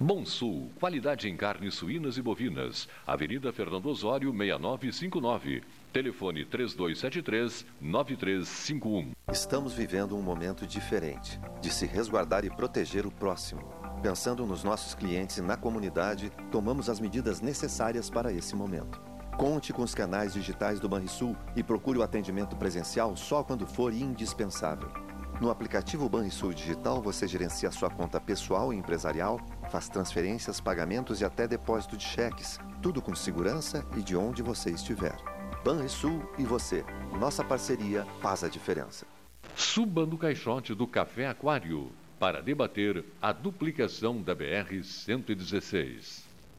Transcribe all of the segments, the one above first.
Bom Sul, qualidade em carnes suínas e bovinas. Avenida Fernando Osório, 6959. Telefone 3273-9351. Estamos vivendo um momento diferente de se resguardar e proteger o próximo. Pensando nos nossos clientes e na comunidade, tomamos as medidas necessárias para esse momento. Conte com os canais digitais do Banrisul e procure o atendimento presencial só quando for indispensável. No aplicativo Banrisul Digital, você gerencia sua conta pessoal e empresarial, faz transferências, pagamentos e até depósito de cheques, tudo com segurança e de onde você estiver. Banrisul e você. Nossa parceria faz a diferença. Suba no caixote do Café Aquário para debater a duplicação da BR-116.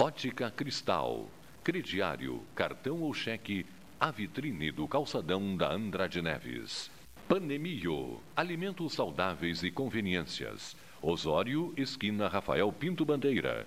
Ótica Cristal, crediário, cartão ou cheque, a vitrine do calçadão da Andrade Neves. Panemio, alimentos saudáveis e conveniências. Osório, esquina Rafael Pinto Bandeira.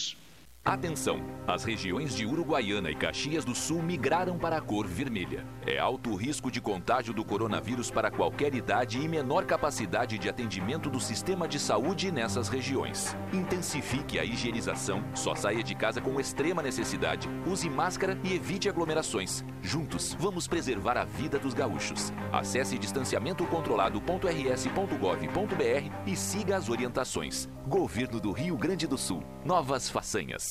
Atenção! As regiões de Uruguaiana e Caxias do Sul migraram para a cor vermelha. É alto o risco de contágio do coronavírus para qualquer idade e menor capacidade de atendimento do sistema de saúde nessas regiões. Intensifique a higienização, só saia de casa com extrema necessidade, use máscara e evite aglomerações. Juntos, vamos preservar a vida dos gaúchos. Acesse distanciamentocontrolado.rs.gov.br e siga as orientações. Governo do Rio Grande do Sul. Novas façanhas.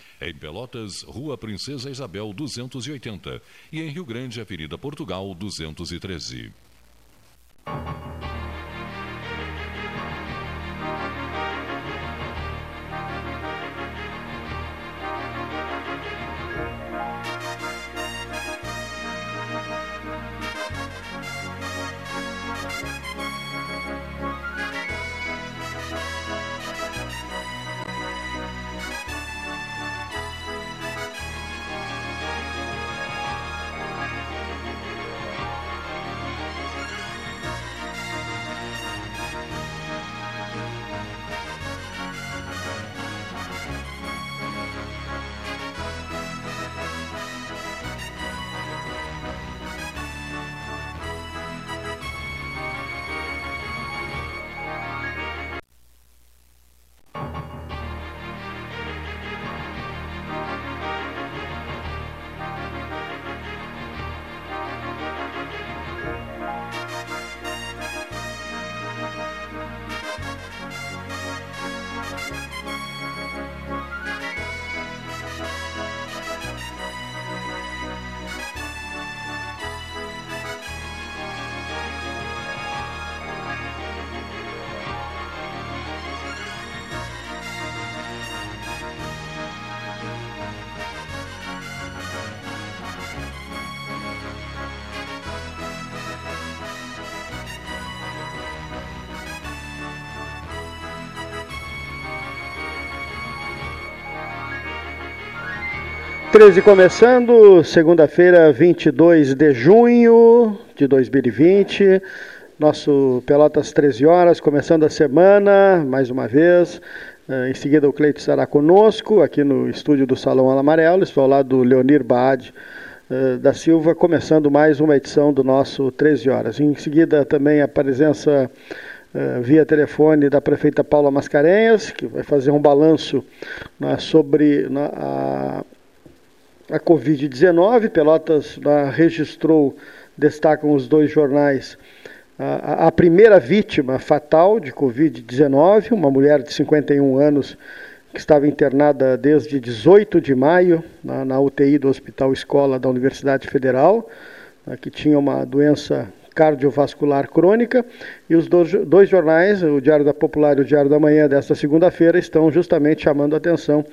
Em Pelotas, Rua Princesa Isabel 280 e em Rio Grande, Avenida Portugal 213. Treze começando, segunda-feira, 22 de junho de 2020. Nosso Pelotas 13 horas, começando a semana, mais uma vez. Eh, em seguida, o Cleito estará conosco aqui no estúdio do Salão Amarelo. Estou ao lado do Leonir Baad eh, da Silva, começando mais uma edição do nosso 13 horas. Em seguida, também a presença Uh, via telefone da prefeita Paula Mascarenhas, que vai fazer um balanço né, sobre na, a, a Covid-19. Pelotas uh, registrou, destacam os dois jornais, uh, a, primeira vítima fatal de Covid-19, uma mulher de 51 anos que estava internada desde 18 de maio na, na UTI do Hospital Escola da Universidade Federal, que tinha uma doença cardiovascular crônica. E os dois, jornais, o Diário da Popular e o Diário da Manhã, desta segunda-feira, estão justamente chamando a atenção.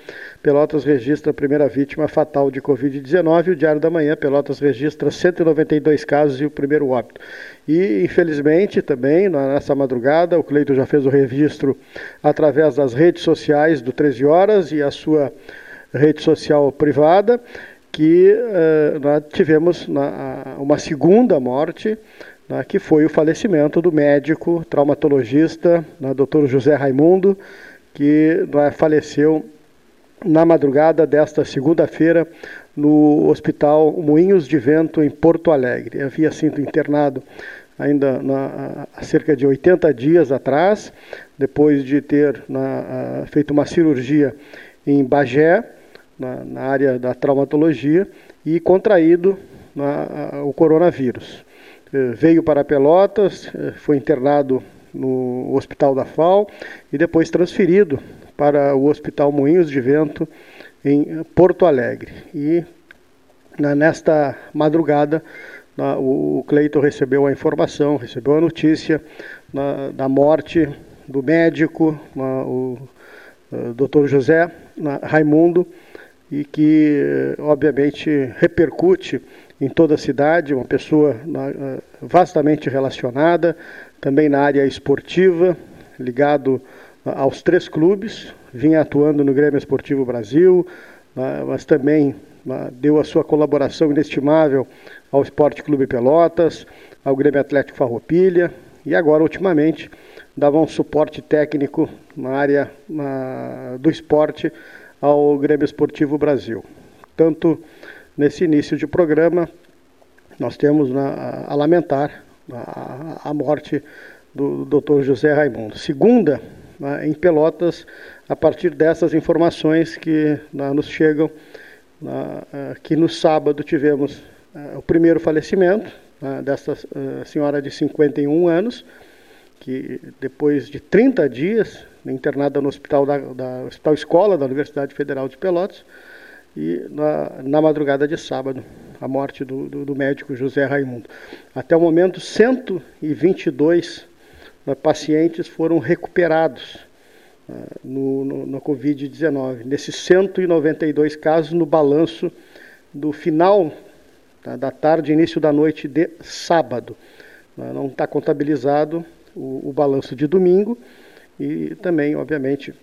Pelotas registra a primeira vítima fatal de Covid-19 e o Diário da Manhã, Pelotas registra 192 casos e o primeiro óbito. E, infelizmente, também, nessa madrugada, o Cleito já fez o registro através das redes sociais do 13 Horas e a sua rede social privada, que uh, nós tivemos na, uma segunda morte né, que foi o falecimento do médico traumatologista, né, Dr. José Raimundo, que né, faleceu na madrugada desta segunda-feira no Hospital Moinhos de Vento, em Porto Alegre. Havia sido internado ainda na, há cerca de 80 dias atrás, depois de ter na, feito uma cirurgia em Bagé, na, na área da traumatologia, e contraído o coronavírus. Eh, veio para Pelotas, eh, foi internado no Hospital da FAO e depois transferido para o Hospital Moinhos de Vento, em Porto Alegre. E nesta madrugada, o Cleiton recebeu a informação, recebeu a notícia da morte do médico, o eh, Dr. José Raimundo, e que, obviamente, repercute em toda a cidade, uma pessoa eh, vastamente relacionada, também na área esportiva, ligado aos três clubes, vinha atuando no Grêmio Esportivo Brasil, mas também deu a sua colaboração inestimável ao Esporte Clube Pelotas, ao Grêmio Atlético Farroupilha e agora, ultimamente, dava um suporte técnico na área do esporte ao Grêmio Esportivo Brasil. Tanto nesse início de programa, nós temos na, a lamentar a, a morte do Dr. José Raimundo. Segunda, em Pelotas, a partir dessas informações que nos chegam, que no sábado tivemos o primeiro falecimento dessa senhora de 51 anos, que depois de 30 dias internada no hospital da, da hospital escola da Universidade Federal de Pelotas e na, na madrugada de sábado a morte do, do, do, médico José Raimundo. Até o momento 122 né, pacientes foram recuperados uh, no, no, no Covid-19. Nesses 192 casos no balanço do final tá, da tarde, início da noite de sábado. Uh, não está contabilizado o, o balanço de domingo e também, obviamente,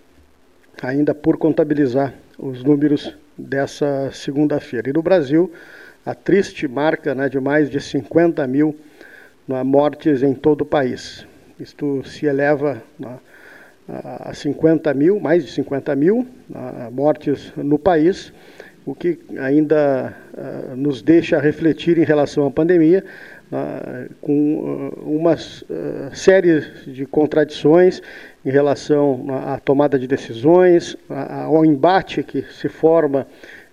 ainda por contabilizar os números dessa segunda-feira. E no Brasil, a triste marca né, de mais de 50 mil né, mortes em todo o país. Isto se eleva né, a 50 mil, mais de 50 mil né, mortes no país, o que ainda uh, nos deixa refletir em relação à pandemia, com uh, uma uh, série de contradições em relação à tomada de decisões, ao embate que se forma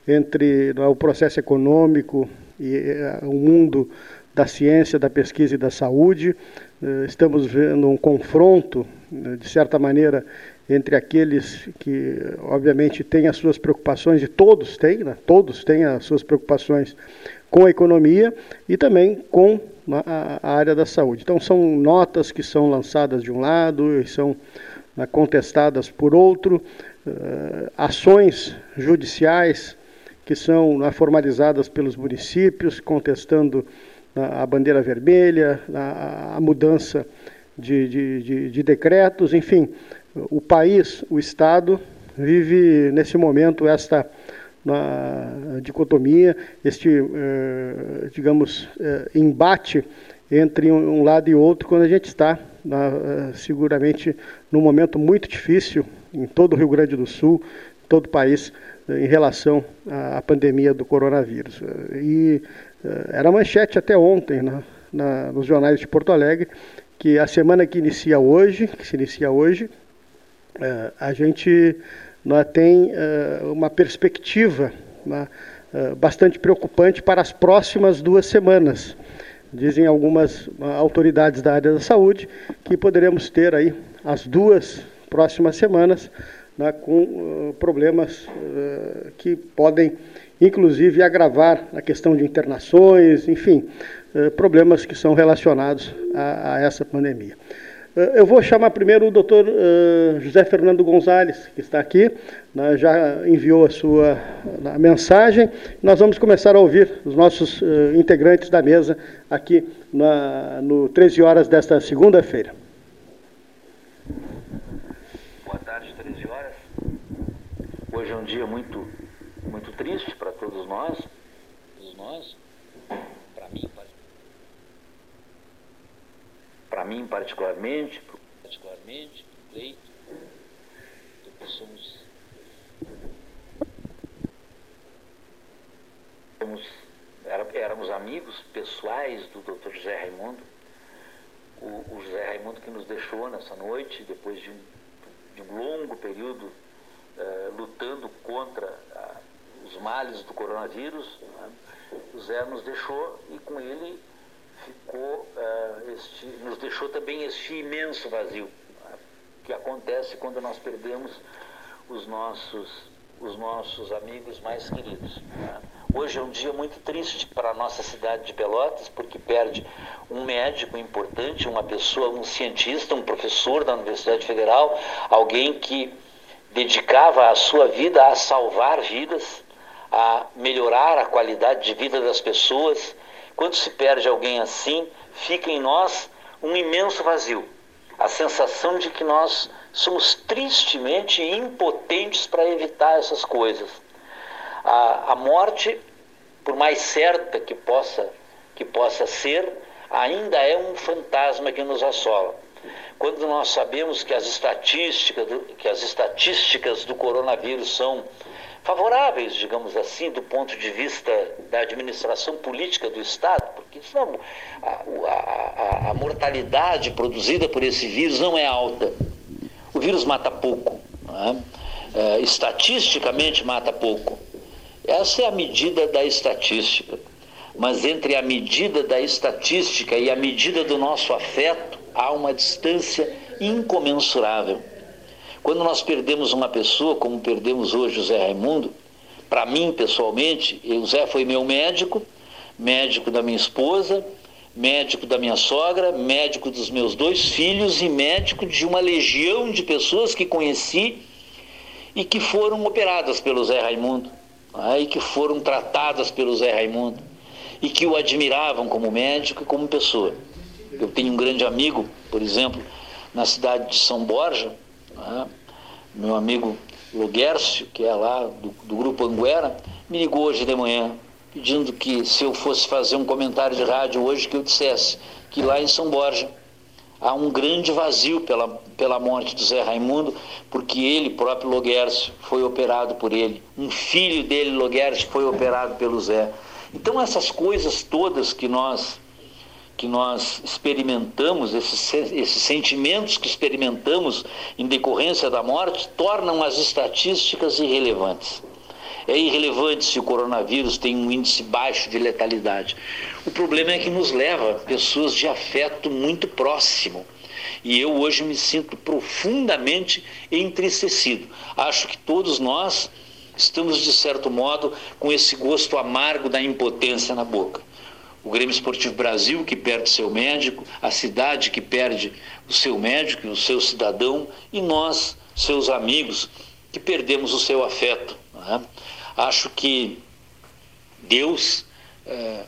entre o processo econômico e o mundo da ciência, da pesquisa e da saúde. Estamos vendo um confronto, né, de certa maneira, entre aqueles que, obviamente, têm as suas preocupações, e todos têm, né? todos têm as suas preocupações com a economia e também com a, a área da saúde. Então, são notas que são lançadas de um lado e são né, contestadas por outro, uh, ações judiciais que são né, formalizadas pelos municípios, contestando né, a bandeira vermelha, a, a mudança de, de, de, de decretos, enfim, o país, o Estado, vive nesse momento esta na dicotomia, este, eh, digamos, eh, embate entre um lado e outro, quando a gente está na, eh, seguramente num momento muito difícil em todo o Rio Grande do Sul, todo o país, em relação à pandemia do coronavírus. E era manchete até ontem na, na, nos jornais de Porto Alegre que a semana que inicia hoje, que se inicia hoje, a gente né, tem uh, uma perspectiva né, uh, bastante preocupante para as próximas duas semanas. Dizem algumas uh, autoridades da área da saúde que poderemos ter aí as duas próximas semanas né, com problemas que podem, inclusive, agravar a questão de internações, enfim, problemas que são relacionados a, a essa pandemia. Eh, eu vou chamar primeiro o doutor uh, José Fernando Gonzalez, que está aqui, né, já enviou a sua mensagem. Nós vamos começar a ouvir os nossos uh, integrantes da mesa aqui na, no 13 horas desta segunda-feira. Boa tarde, 13 horas. Hoje é um dia muito, muito triste para todos nós, todos nós, para mim, para para mim particularmente, particularmente, Cleito, somos, somos éramos amigos pessoais do Dr. José Raimundo, o, o, José Raimundo que nos deixou nessa noite, depois de um, de um longo período uh, lutando contra uh, os males do coronavírus, né? o Zé nos deixou e com ele ficou, uh, este, nos deixou também este imenso vazio né? que acontece quando nós perdemos os nossos, os nossos amigos mais queridos. Né? Hoje é um dia muito triste para a nossa cidade de Pelotas, porque perde um médico importante, uma pessoa, um cientista, um professor da Universidade Federal, alguém que dedicava a sua vida a salvar vidas, a melhorar a qualidade de vida das pessoas. Quando se perde alguém assim, fica em nós um imenso vazio. A sensação de que nós somos tristemente impotentes para evitar essas coisas. A, a morte, por mais certa que possa, que possa ser, ainda é um fantasma que nos assola. Quando nós sabemos que as estatísticas do, que as estatísticas do coronavírus são favoráveis, digamos assim, do ponto de vista da administração política do Estado, porque senão a, a, a mortalidade produzida por esse vírus não é alta. O vírus mata pouco, é? É, estatisticamente mata pouco. Essa é a medida da estatística. Mas entre a medida da estatística e a medida do nosso afeto, há uma distância incomensurável. Quando nós perdemos uma pessoa, como perdemos hoje o Zé Raimundo, para mim pessoalmente, o Zé foi meu médico, médico da minha esposa, médico da minha sogra, médico dos meus dois filhos e médico de uma legião de pessoas que conheci e que foram operadas pelo Zé Raimundo, né, e que foram tratadas pelo Zé Raimundo, e que o admiravam como médico e como pessoa. Eu tenho um grande amigo, por exemplo, na cidade de São Borja, né, meu amigo Loguércio, que é lá do, do Grupo Anguera, me ligou hoje de manhã pedindo que se eu fosse fazer um comentário de rádio hoje que eu dissesse que lá em São Borja há um grande vazio pela, pela morte do Zé Raimundo, porque ele próprio Loguércio foi operado por ele, um filho dele Loguércio foi operado pelo Zé. Então essas coisas todas que nós que nós experimentamos, esses, esses sentimentos que experimentamos em decorrência da morte, tornam as estatísticas irrelevantes. É irrelevante se o coronavírus tem um índice baixo de letalidade. O problema é que nos leva pessoas de afeto muito próximo. E eu hoje me sinto profundamente entristecido. Acho que todos nós estamos, de certo modo, com esse gosto amargo da impotência na boca. O Grêmio Esportivo Brasil, que perde seu médico, a cidade que perde o seu médico, o seu cidadão, e nós, seus amigos, que perdemos o seu afeto. Né? Acho que Deus é,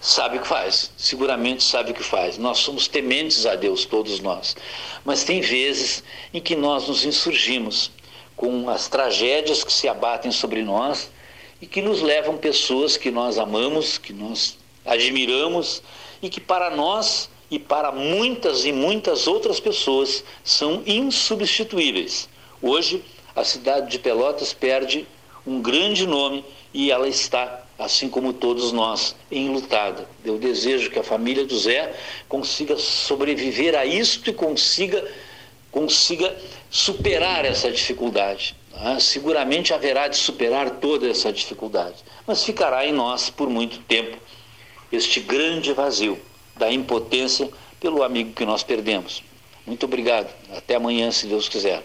sabe o que faz, seguramente sabe o que faz. Nós somos tementes a Deus, todos nós. Mas tem vezes em que nós nos insurgimos com as tragédias que se abatem sobre nós e que nos levam pessoas que nós amamos, que nós admiramos e que para nós e para muitas e muitas outras pessoas são insubstituíveis. Hoje, a cidade de Pelotas perde um grande nome e ela está, assim como todos nós, enlutada. Eu desejo que a família do Zé consiga sobreviver a isto e consiga, consiga superar essa dificuldade. Ah, seguramente haverá de superar toda essa dificuldade, mas ficará em nós por muito tempo este grande vazio da impotência pelo amigo que nós perdemos. Muito obrigado. Até amanhã, se Deus quiser.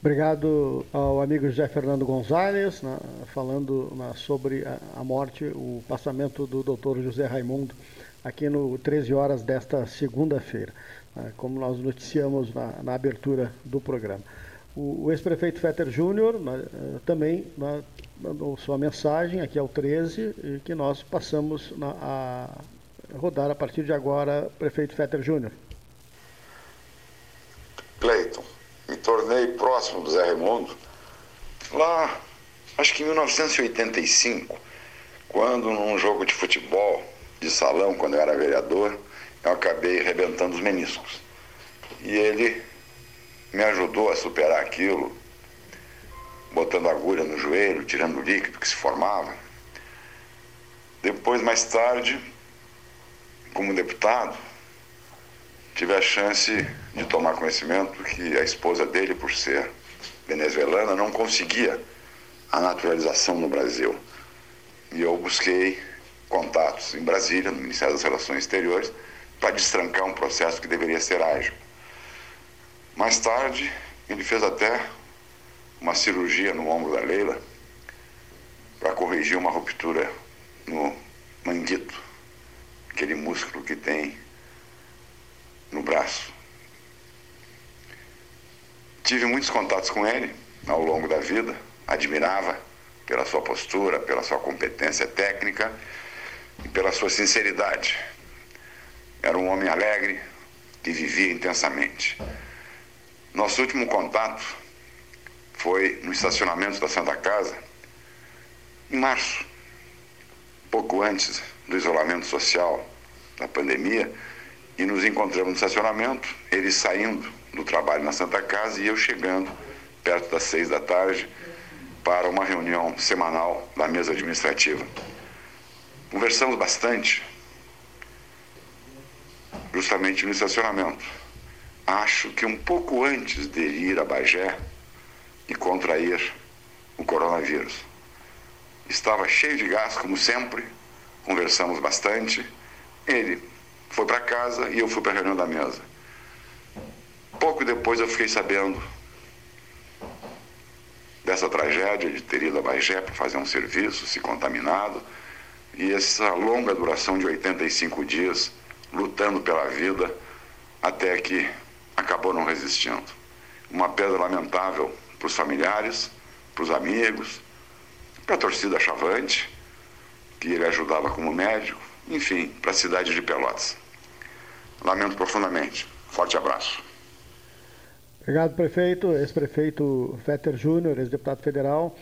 Obrigado ao amigo José Fernando Gonzalez, né, falando né, sobre a, a, morte, o passamento do doutor José Raimundo, aqui no 13 horas desta segunda-feira, né, como nós noticiamos na, na, abertura do programa. O, o ex-prefeito Fetter Júnior né, também né, mandou sua mensagem aqui ao 13, que nós passamos a rodar a partir de agora, prefeito Fetter Júnior. Cleiton me tornei próximo do Zé Raimundo lá, acho que em 1985, quando num jogo de futebol de salão, quando eu era vereador, eu acabei arrebentando os meniscos. E ele me ajudou a superar aquilo, botando agulha no joelho, tirando o líquido que se formava. Depois, mais tarde, como deputado, tive a chance de tomar conhecimento que a esposa dele, por ser venezuelana, não conseguia a naturalização no Brasil. E eu busquei contatos em Brasília, no Ministério das Relações Exteriores, para destrancar um processo que deveria ser ágil. Mais tarde, ele fez até uma cirurgia no ombro da Leila para corrigir uma ruptura no manguito, aquele músculo que tem no braço. Tive muitos contatos com ele ao longo da vida, admirava pela sua postura, pela sua competência técnica e pela sua sinceridade. Era um homem alegre que vivia intensamente. Nosso último contato foi no estacionamento da Santa Casa, em março, pouco antes do isolamento social da pandemia, e nos encontramos no estacionamento, ele saindo do trabalho na Santa Casa e eu chegando perto das seis da tarde para uma reunião semanal da mesa administrativa. Conversamos bastante, justamente no estacionamento. Acho que um pouco antes de ir a Bagé e contrair o coronavírus. Estava cheio de gás, como sempre, conversamos bastante. Ele foi para casa e eu fui para a reunião da mesa. Pouco depois eu fiquei sabendo dessa tragédia de ter ido a Bagé para fazer um serviço, se contaminado, e essa longa duração de 85 dias lutando pela vida até que acabou não resistindo. Uma perda lamentável para os familiares, para os amigos, para a torcida Chavante, que ele ajudava como médico, enfim, para a cidade de Pelotas. Lamento profundamente. Forte abraço. Obrigado, prefeito. Ex-prefeito Fetter Júnior, ex-deputado federal,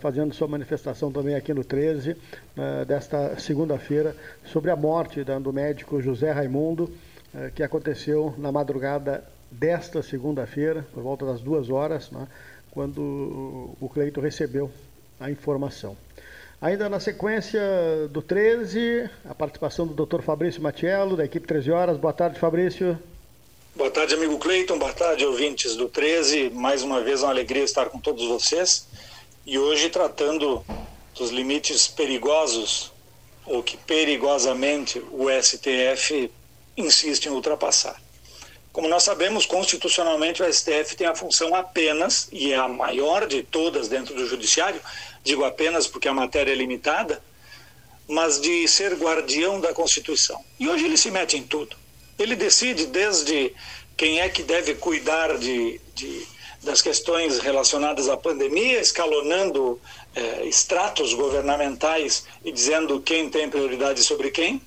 fazendo sua manifestação também aqui no 13, né, desta segunda-feira, sobre a morte do médico José Raimundo, eh, que aconteceu na madrugada desta segunda-feira, por volta das duas horas, né, quando o Cleito recebeu a informação. Ainda na sequência do 13, a participação do Dr. Fabrício Matiello, da equipe 13 Horas. Boa tarde, Fabrício. Boa tarde, amigo Cleiton. Boa tarde, ouvintes do 13. Mais uma vez, uma alegria estar com todos vocês. E hoje tratando dos limites perigosos, ou que perigosamente o STF insiste em ultrapassar. Como nós sabemos, constitucionalmente o STF tem a função apenas, e é a maior de todas dentro do Judiciário, digo apenas porque a matéria é limitada, mas de ser guardião da Constituição. E hoje ele se mete em tudo. Ele decide desde quem é que deve cuidar de, de das questões relacionadas à pandemia, escalonando é, estratos governamentais e dizendo quem tem prioridade sobre quem,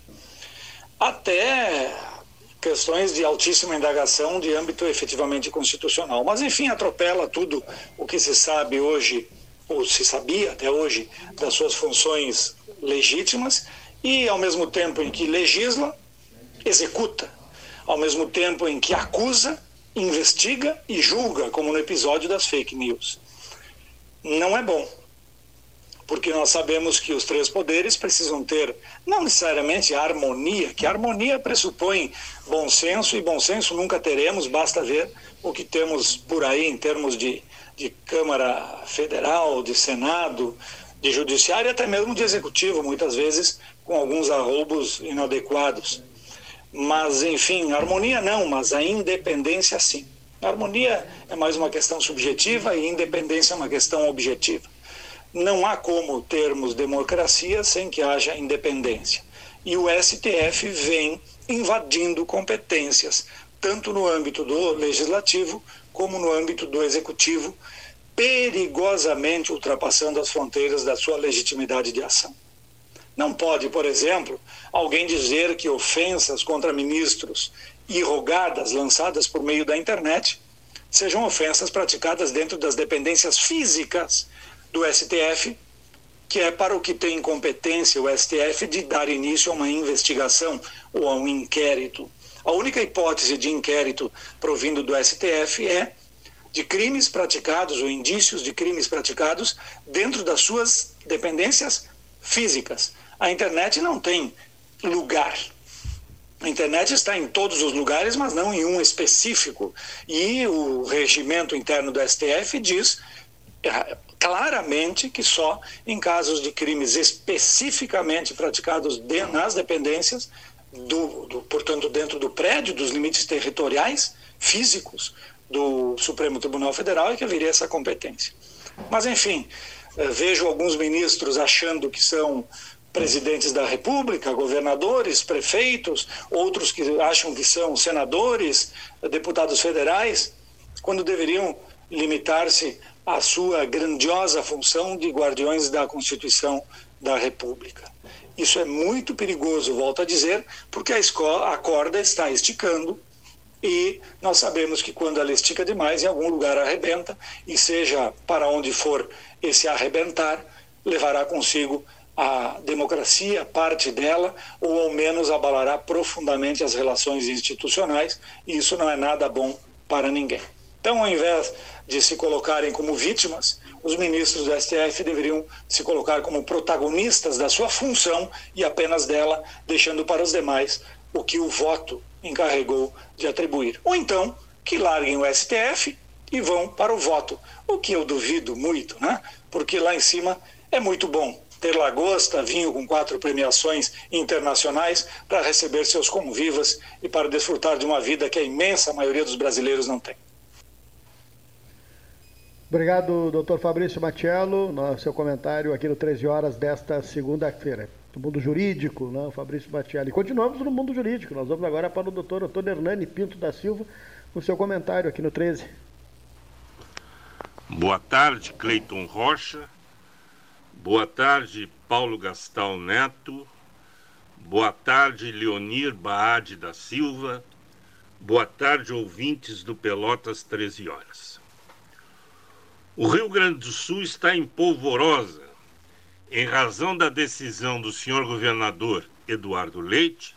até questões de altíssima indagação de âmbito efetivamente constitucional. Mas, enfim, atropela tudo o que se sabe hoje, ou se sabia até hoje, das suas funções legítimas e, ao mesmo tempo em que legisla, executa ao mesmo tempo em que acusa, investiga e julga, como no episódio das fake news. Não é bom, porque nós sabemos que os três poderes precisam ter, não necessariamente harmonia, que harmonia pressupõe bom senso, e bom senso nunca teremos, basta ver o que temos por aí em termos de, de Câmara Federal, de Senado, de Judiciário e até mesmo de Executivo, muitas vezes com alguns arroubos inadequados. Mas, enfim, harmonia não, mas a independência sim. A harmonia é mais uma questão subjetiva e independência é uma questão objetiva. Não há como termos democracia sem que haja independência. E o STF vem invadindo competências, tanto no âmbito do legislativo como no âmbito do executivo, perigosamente ultrapassando as fronteiras da sua legitimidade de ação. Não pode, por exemplo, alguém dizer que ofensas contra ministros e rogadas lançadas por meio da internet sejam ofensas praticadas dentro das dependências físicas do STF, que é para o que tem competência o STF de dar início a uma investigação ou a um inquérito. A única hipótese de inquérito provindo do STF é de crimes praticados ou indícios de crimes praticados dentro das suas dependências físicas. A internet não tem lugar. A internet está em todos os lugares, mas não em um específico. E o regimento interno do STF diz claramente que só em casos de crimes especificamente praticados de, nas dependências, do, do, portanto, dentro do prédio, dos limites territoriais físicos do Supremo Tribunal Federal, é que haveria essa competência. Mas, enfim, eh, vejo alguns ministros achando que são presidentes da República, governadores, prefeitos, outros que acham que são senadores, deputados federais, quando deveriam limitar-se à sua grandiosa função de guardiões da Constituição da República. Isso é muito perigoso, volto a dizer, porque a, escola, a corda está esticando e nós sabemos que quando ela estica demais, em algum lugar arrebenta, e seja para onde for esse arrebentar, levará consigo a democracia, parte dela, ou ao menos abalará profundamente as relações institucionais, e isso não é nada bom para ninguém. Então, ao invés de se colocarem como vítimas, os ministros do STF deveriam se colocar como protagonistas da sua função e apenas dela, deixando para os demais o que o voto encarregou de atribuir. Ou então, que larguem o STF e vão para o voto, o que eu duvido muito, né? Porque lá em cima é muito bom ter lagosta, vinho com quatro premiações internacionais para receber seus convivas e para desfrutar de uma vida que a imensa maioria dos brasileiros não tem. Obrigado, doutor Fabrício Matiello, no seu comentário aqui no 13 horas desta segunda-feira. Do mundo jurídico, né, Fabrício Matiello. E continuamos no mundo jurídico. Nós vamos agora para o doutor Antônio Hernani Pinto da Silva, com seu comentário aqui no 13. Boa tarde, Cleiton Rocha. Boa tarde, Paulo Gastal Neto. Boa tarde, Leonir Baade da Silva. Boa tarde, ouvintes do Pelotas 13 horas. O Rio Grande do Sul está em polvorosa em razão da decisão do senhor governador Eduardo Leite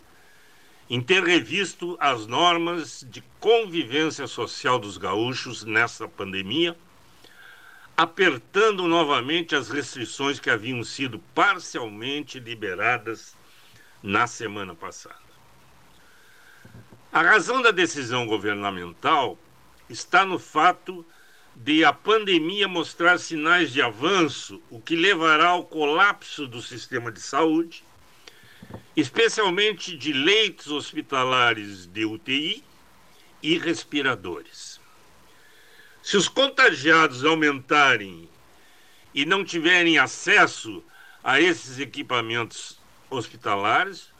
em ter revisto as normas de convivência social dos gaúchos nessa pandemia, apertando novamente as restrições que haviam sido parcialmente liberadas na semana passada. A razão da decisão governamental está no fato de a pandemia mostrar sinais de avanço, o que levará ao colapso do sistema de saúde, especialmente de leitos hospitalares de UTI e respiradores. Se os contagiados aumentarem e não tiverem acesso a esses equipamentos hospitalares,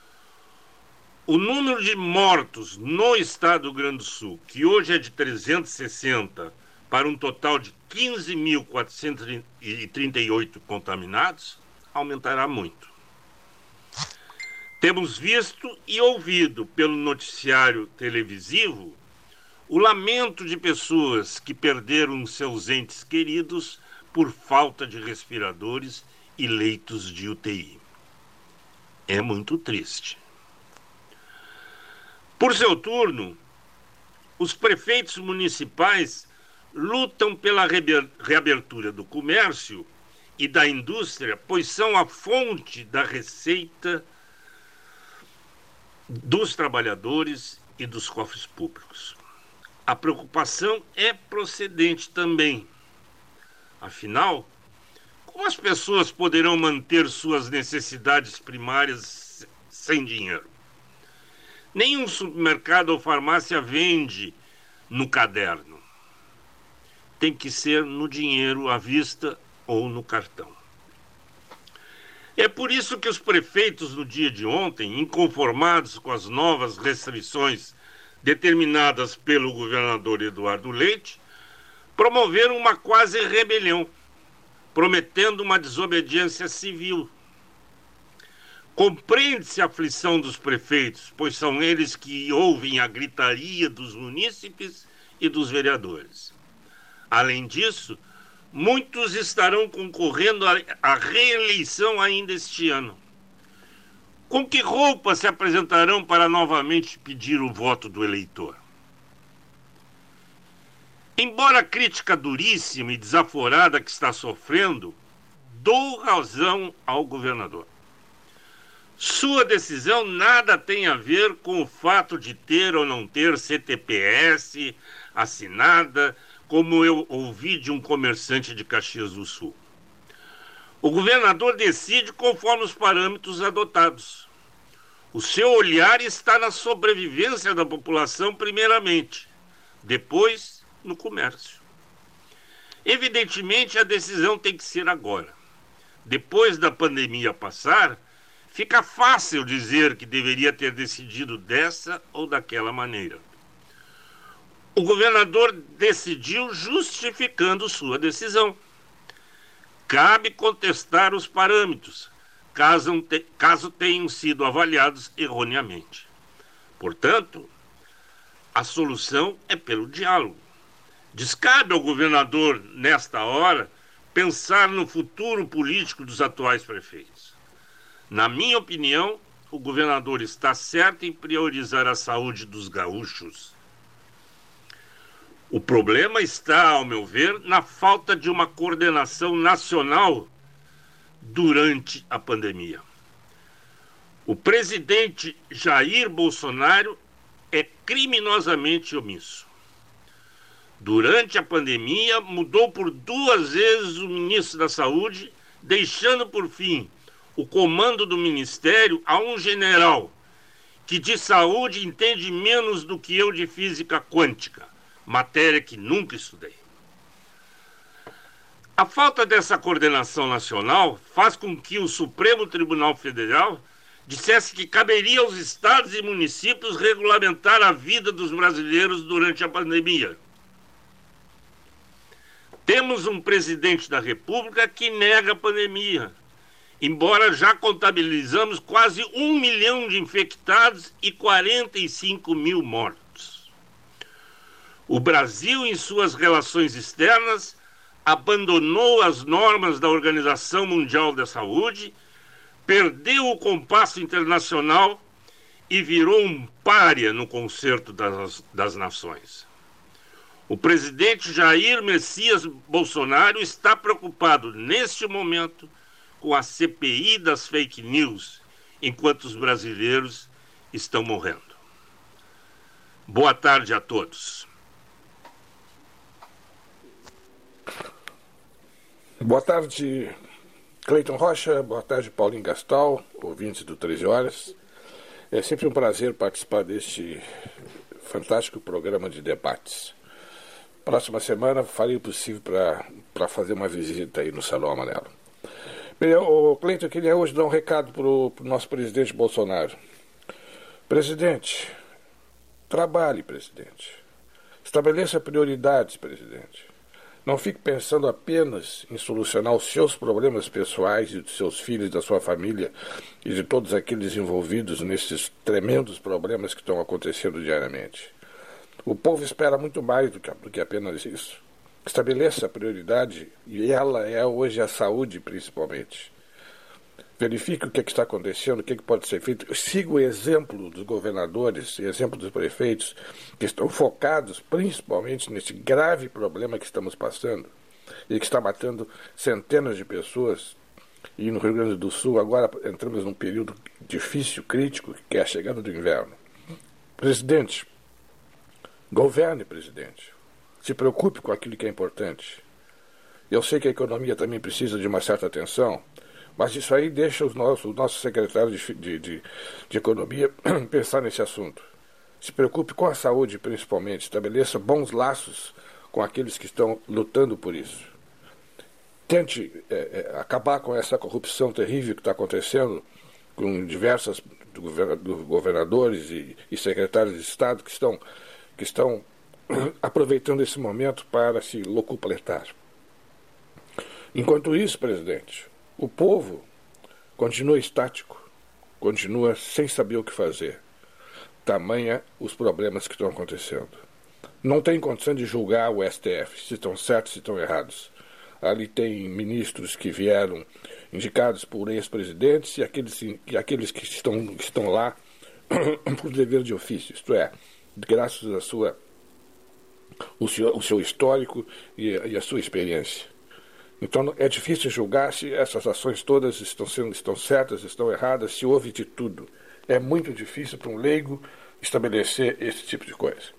o número de mortos no estado do Grande do Sul, que hoje é de 360 para um total de 15.438 contaminados, aumentará muito. Temos visto e ouvido pelo noticiário televisivo o lamento de pessoas que perderam seus entes queridos por falta de respiradores e leitos de UTI. É muito triste. Por seu turno, os prefeitos municipais lutam pela reabertura do comércio e da indústria, pois são a fonte da receita dos trabalhadores e dos cofres públicos. A preocupação é procedente também. Afinal, como as pessoas poderão manter suas necessidades primárias sem dinheiro? Nenhum supermercado ou farmácia vende no caderno tem que ser no dinheiro à vista ou no cartão. É por isso que os prefeitos, no dia de ontem, inconformados com as novas restrições determinadas pelo governador Eduardo Leite, promoveram uma quase rebelião, prometendo uma desobediência civil. Compreende-se a aflição dos prefeitos, pois são eles que ouvem a gritaria dos munícipes e dos vereadores. Além disso, muitos estarão concorrendo à reeleição ainda este ano. Com que roupa se apresentarão para novamente pedir o voto do eleitor? Embora a crítica duríssima e desaforada que está sofrendo, dou razão ao governador. Sua decisão nada tem a ver com o fato de ter ou não ter CTPS assinada, como eu ouvi de um comerciante de Caxias do Sul. O governador decide conforme os parâmetros adotados. O seu olhar está na sobrevivência da população, primeiramente, depois no comércio. Evidentemente, a decisão tem que ser agora. Depois da pandemia passar, fica fácil dizer que deveria ter decidido dessa ou daquela maneira. O governador decidiu justificando sua decisão. Cabe contestar os parâmetros, caso, te, caso tenham sido avaliados erroneamente. Portanto, a solução é pelo diálogo. Descabe ao governador, nesta hora, pensar no futuro político dos atuais prefeitos. Na minha opinião, o governador está certo em priorizar a saúde dos gaúchos o problema está, ao meu ver, na falta de uma coordenação nacional durante a pandemia. O presidente Jair Bolsonaro é criminosamente omisso. Durante a pandemia, mudou por duas vezes o ministro da Saúde, deixando por fim o comando do ministério a um general que de saúde entende menos do que eu de física quântica matéria que nunca estudei. A falta dessa coordenação nacional faz com que o Supremo Tribunal Federal dissesse que caberia aos estados e municípios regulamentar a vida dos brasileiros durante a pandemia. Temos um presidente da República que nega a pandemia, embora já contabilizamos quase um milhão de infectados e 45 mil mortos. O Brasil, em suas relações externas, abandonou as normas da Organização Mundial da Saúde, perdeu o compasso internacional e virou um pária no concerto das, das nações. O presidente Jair Messias Bolsonaro está preocupado, neste momento, com a CPI das fake news, enquanto os brasileiros estão morrendo. Boa tarde a todos. Boa tarde, Cleiton Rocha. Boa tarde, Paulinho Gastal, ouvintes do 13 Horas. É sempre um prazer participar deste fantástico programa de debates. Próxima semana farei o possível para fazer uma visita aí no Salão Amarelo. O Cleiton, eu queria hoje dar um recado para o nosso presidente Bolsonaro. Presidente, trabalhe, presidente. Estabeleça prioridades, presidente. Não fique pensando apenas em solucionar os seus problemas pessoais e dos seus filhos, da sua família e de todos aqueles envolvidos nesses tremendos problemas que estão acontecendo diariamente. O povo espera muito mais do que, do que apenas isso. Estabeleça a prioridade e ela é hoje a saúde, principalmente verifique o que, é que está acontecendo, o que, é que, pode ser feito. Siga o exemplo dos governadores, exemplo dos prefeitos, que estão focados principalmente nesse grave problema que estamos passando e que está matando centenas de pessoas. E no Rio Grande do Sul, agora entramos num período difícil, crítico, que é a chegada do inverno. Presidente, governe, presidente. Se preocupe com aquilo que é importante. Eu sei que a economia também precisa de uma certa atenção mas isso aí deixa os nossos, o nosso secretário de, de, de, de Economia pensar nesse assunto. Se preocupe com a saúde, principalmente. Estabeleça bons laços com aqueles que estão lutando por isso. Tente é, é, acabar com essa corrupção terrível que está acontecendo com diversas governadores e, e secretários de Estado que estão, que estão aproveitando esse momento para se locupletar. Enquanto isso, presidente, o povo continua estático, continua sem saber o que fazer. Tamanha os problemas que estão acontecendo. Não tem condição de julgar o STF, se estão certos, se estão errados. Ali tem ministros que vieram indicados por ex-presidentes e aqueles, e aqueles que estão, estão lá por dever de ofício, isto é, graças à sua o seu, o seu histórico e, e, a sua experiência. Então é difícil julgar se essas ações todas estão sendo estão certas, estão erradas, se houve de tudo. É muito difícil para um leigo estabelecer esse tipo de coisa.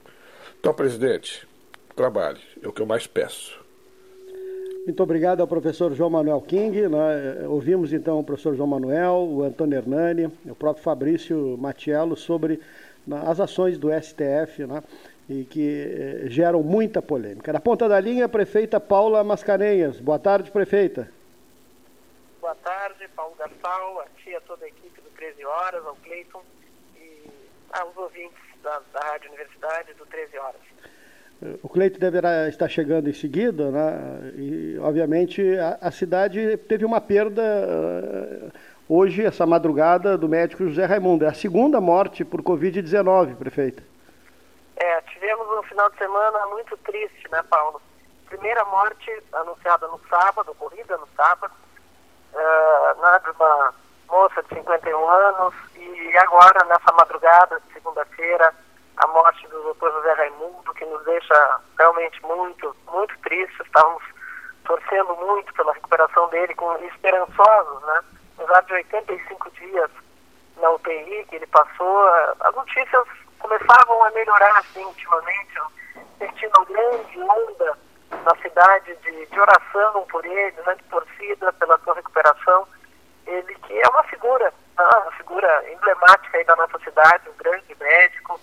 Então, presidente, trabalhe, é o que eu mais peço. Muito obrigado ao professor João Manuel King. Né? Ouvimos então o professor João Manuel, o Antônio Hernani, o próprio Fabrício Matiello sobre as ações do STF né? E que eh, geram muita polêmica. Na ponta da linha, a prefeita Paula Mascarenhas. Boa tarde, prefeita. Boa tarde, Paulo Gastal, a tia, toda a equipe do 13 Horas, ao Cleiton e aos ouvintes da, da Rádio Universidade do 13 Horas. O Cleito deverá estar chegando em seguida, né? e obviamente a, a cidade teve uma perda uh, hoje, essa madrugada, do médico José Raimundo. É a segunda morte por Covid-19, prefeito. Tivemos um final de semana muito triste, né, Paulo? Primeira morte anunciada no sábado, ocorrida no sábado, uh, né, de uma moça de 51 anos, e agora, nessa madrugada de segunda-feira, a morte do doutor José Raimundo, que nos deixa realmente muito, muito tristes. Estávamos torcendo muito pela recuperação dele, com, esperançosos, né? Apesar de 85 dias na UTI que ele passou, as notícias começavam a melhorar assim ultimamente, sentindo uma grande onda na cidade de, de oração por ele, né, de torcida pela sua recuperação. Ele que é uma figura, né, uma figura emblemática aí da nossa cidade, um grande médico,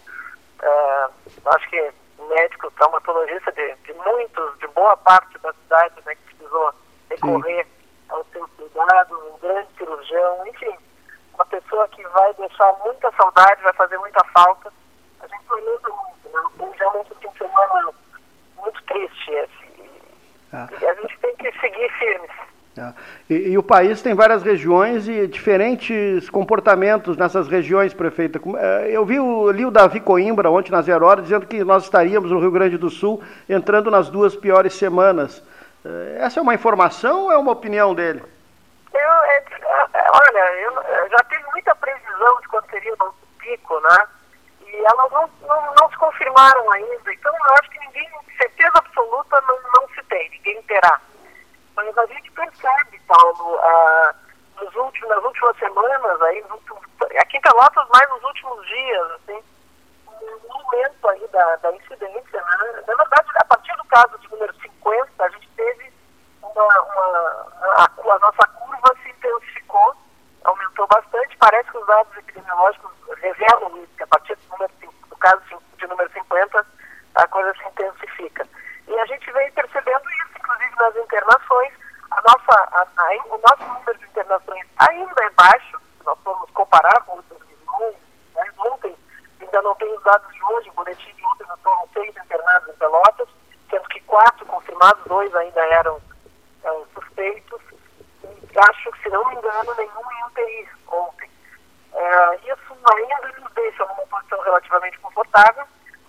Uh, acho que médico traumatologista de, de muitos, de boa parte da cidade, né, que precisou recorrer Sim. ao seu cuidado, um grande cirurgião, enfim, uma pessoa que vai deixar muita saudade, vai fazer muita falta. A gente lamenta muito, né? Foi realmente fim de semana muito triste esse. Ah. E a gente tem que seguir firmes. É. E, e, o país tem várias regiões e diferentes comportamentos nessas regiões, prefeita. É, eu vi o, li o Davi Coimbra ontem na Zero Hora dizendo que nós estaríamos no Rio Grande do Sul entrando nas duas piores semanas. É, essa é uma informação ou é uma opinião dele? Eu, é, olha, eu, já tem muita previsão de quando seria o pico, né? E elas não, não, não, se confirmaram ainda. Então eu acho que ninguém, certeza absoluta, não, não se tem, ninguém terá. Mas a gente percebe, Paulo, ah, nos últimos, nas últimas semanas, aí, aqui em Pelotas, mais nos últimos dias, assim, um aumento aí da, da incidência. Né? Na verdade, a partir do caso de número 50, a gente teve uma, uma a, a nossa curva se intensificou, aumentou bastante. Parece que os dados epidemiológicos revelam isso, que a partir do, número, do caso de número 50, a coisa se intensifica. E a gente vem percebendo isso, inclusive nas internações. A nossa, a, a, o nosso número de internações ainda é baixo, nós formos comparar com outros regiões. Né? Ontem, ainda não tenho os dados de hoje, o boletim de ontem nós foram seis internados em Pelotas, sendo que quatro confirmados, dois ainda eram é, suspeitos. E acho que, se não me engano, nenhum em UTI ontem. É, isso ainda nos deixa numa posição relativamente confortável,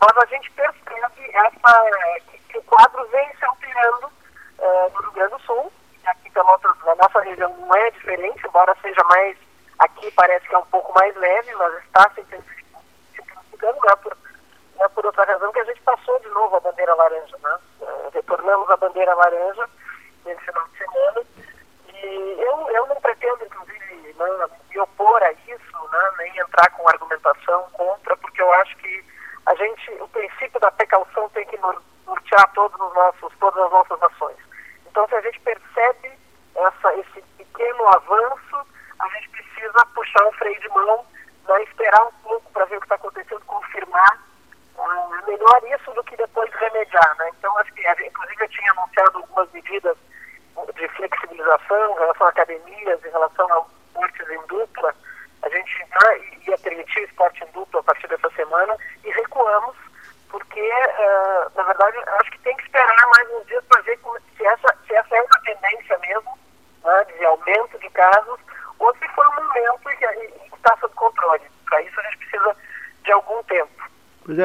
mas a gente percebe essa que o quadro vem se alterando uh, no Rio Grande do Sul. Aqui Pelotas, na nossa região não é diferente, embora seja mais, aqui parece que é um pouco mais leve, mas está se intensificando, não é por, não é por outra razão que a gente passou de novo a bandeira laranja, né? Uh, retornamos a bandeira laranja nossos,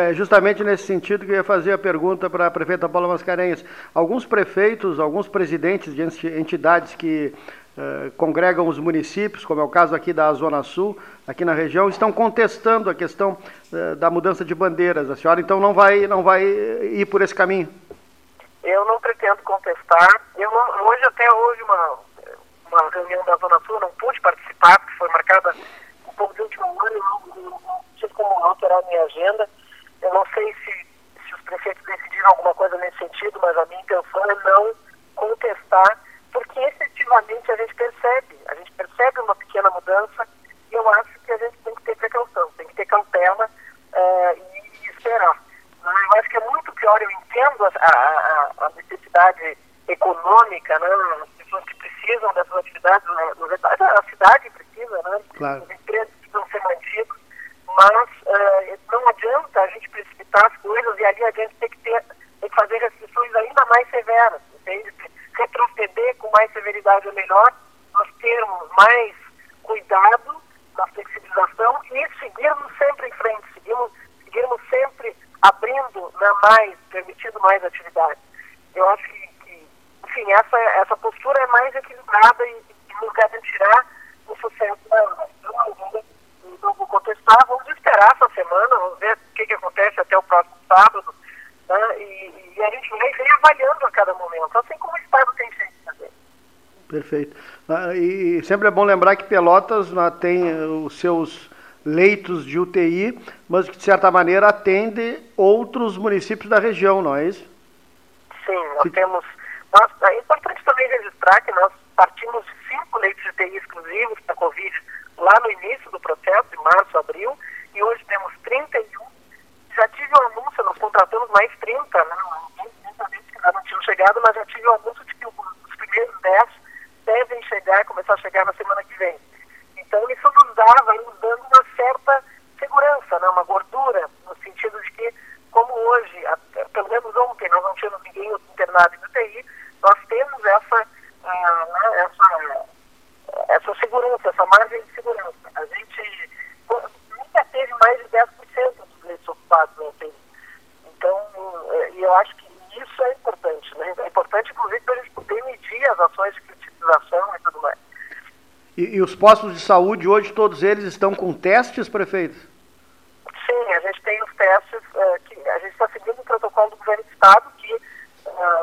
é, justamente nesse sentido que eu ia fazer a pergunta para a prefeita Paula Mascarenhas. Alguns prefeitos, alguns presidentes de entidades que eh, congregam os municípios, como é o caso aqui da Zona Sul, aqui na região, estão contestando a questão eh, da mudança de bandeiras. A senhora então não vai, não vai ir por esse caminho? Eu não pretendo contestar. Eu não, hoje, até hoje, uma, uma reunião da Zona Sul, não pude participar, porque foi marcada um pouco de último ano, eu não, tive como alterar minha agenda. Eu não sei se, se os prefeitos decidiram alguma coisa nesse sentido, mas a minha intenção é não contestar, porque efetivamente a gente percebe, a gente percebe uma pequena mudança e eu acho que a gente tem que ter precaução, tem que ter cautela uh, e esperar. Eu acho que é muito pior, eu entendo a, a, a necessidade econômica, né? as pessoas que precisam dessas atividades, na verdade a cidade precisa, né? Claro. os empregos precisam ser mantidos, mas uh, não adianta a gente precipitar as coisas e ali a gente tem que, ter, tem que fazer restrições ainda mais severas, entende? Retroceder com mais severidade é melhor, nós termos mais cuidado na flexibilização e seguirmos sempre em frente, seguirmos, seguirmos sempre abrindo né, mais, permitindo mais atividades. Eu acho que, que, enfim, essa, essa postura é mais equilibrada e, e no lugar de tirar o sucesso da Ana. Não vou contestar, vamos esperar essa semana, vamos ver o que, que acontece até o próximo sábado, né, e, e, a gente vai reavaliando a cada momento, assim como o Estado tem feito também. Perfeito. Ah, e sempre é bom lembrar que Pelotas né, tem os seus leitos de UTI, mas que de certa maneira atende outros municípios da região, não é isso? Sim, nós Sim. temos. Nós, é importante também registrar que nós partimos de cinco leitos de UTI exclusivos para a Covid lá no início do processo, em março, abril, e hoje temos 31. Já tive o um anúncio, nós contratamos mais 30, né? que não tinham chegado, mas já tive o um anúncio de que os primeiros 10 devem chegar, começar a chegar na semana que vem. Então, isso nos dá, vai nos dando uma certa segurança, né? uma gordura, no sentido de que, como hoje, pelo menos ontem, nós não tínhamos ninguém internado em UTI, nós temos essa, uh, né, essa, essa segurança, essa margem de segurança. A gente nunca teve mais de 10% dos leitos ocupados na UTI. Então, eh, e eu acho que isso é importante. Né? É importante, inclusive, para a gente poder medir as ações de criticização e tudo mais. E, e, os postos de saúde hoje, todos eles estão com testes, prefeito? Sim, a gente tem os testes, uh, que a gente está seguindo o protocolo do governo do Estado, que uh,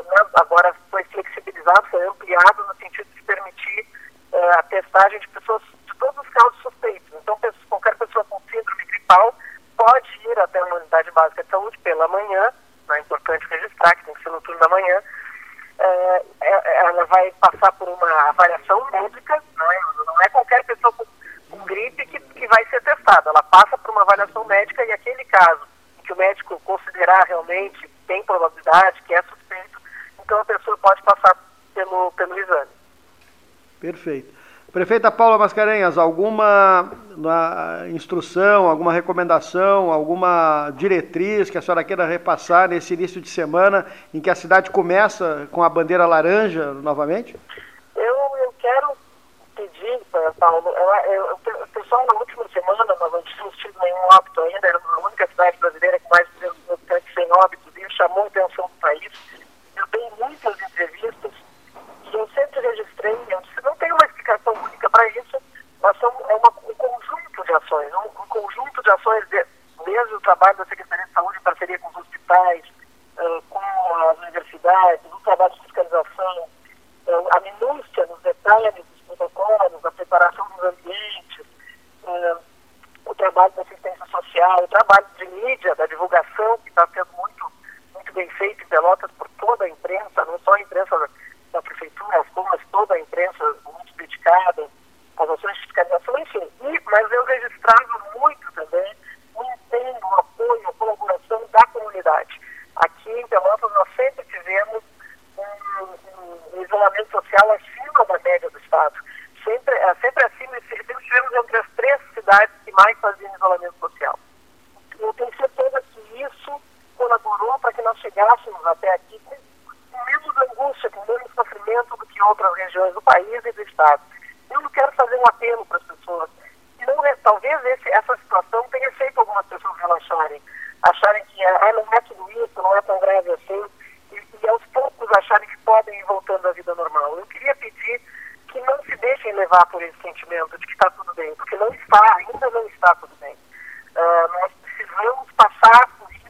né, agora foi flexibilizado, foi ampliado no sentido de permitir uh, a testagem de pessoas de todos os casos suspeitos. Então, qualquer pessoa com síndrome gripal pode ir até uma unidade básica de saúde pela manhã, é importante registrar que tem que ser no turno da manhã, ela vai passar por uma avaliação médica, não é, não é qualquer pessoa com, com gripe que, que vai ser testada. Ela passa por uma avaliação médica e aquele caso que o médico considerar realmente tem probabilidade, que é suspeito, então a pessoa pode passar pelo, pelo exame. Perfeito. Prefeita Paula Mascarenhas, alguma instrução, alguma recomendação, alguma diretriz que a senhora queira repassar nesse início de semana em que a cidade começa com a bandeira laranja novamente? Eu, eu quero pedir, Paulo, eu, eu, o pessoal na última semana nós não tínhamos tido nenhum óbito ainda, era a única cidade brasileira com mais de 200 habitantes sem óbitos, e chamou a atenção do país. Eu dei muitas entrevistas e eu sempre registrei, eu disse, explicação única para isso, mas são, é uma, um conjunto de ações, um, um conjunto de ações, de, desde o trabalho da Secretaria de Saúde em parceria com os hospitais, uh, com as universidades, o trabalho de fiscalização, uh, a minúcia nos detalhes dos protocolos, a preparação dos ambientes, uh, o trabalho da assistência social, o trabalho de mídia, da divulgação, que está sendo muito, muito bem feito Pelotas por toda a imprensa, não só a imprensa da prefeitura, como toda a imprensa dedicada, as ações de fiscalização, enfim. E, mas eu registrava muito também o empenho, o apoio, a colaboração da comunidade. Aqui em Pelotas nós sempre tivemos um, um isolamento social acima da média do Estado. Sempre, é, sempre acima, sempre tivemos entre as três cidades que mais faziam isolamento social. Eu tenho certeza que isso colaborou para que nós chegássemos até aqui menos angústia, com menos sofrimento do que outras regiões do país e do Estado. Eu não quero fazer um apelo para as pessoas. Não, talvez esse, essa situação tenha feito algumas pessoas relaxarem. acharem que ah, não é tudo isso, não é tão grave assim, e, e aos poucos acharem que podem ir voltando à vida normal. Eu queria pedir que não se deixem levar por esse sentimento de que está tudo bem, porque não está, ainda não está tudo bem. Uh, nós precisamos passar por isso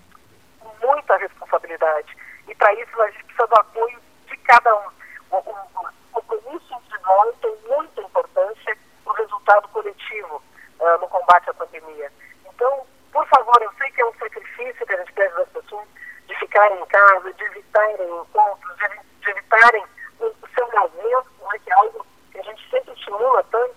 com muita responsabilidade. E para isso a gente precisa do apoio de cada um. O, o, o compromisso individual tem muita importância no resultado coletivo uh, no combate à pandemia. Então, por favor, eu sei que é um sacrifício que a gente pede das pessoas de ficarem em casa, de evitarem encontros, de, de evitarem o, o seu movimento, é, que é algo que a gente sempre estimula tanto,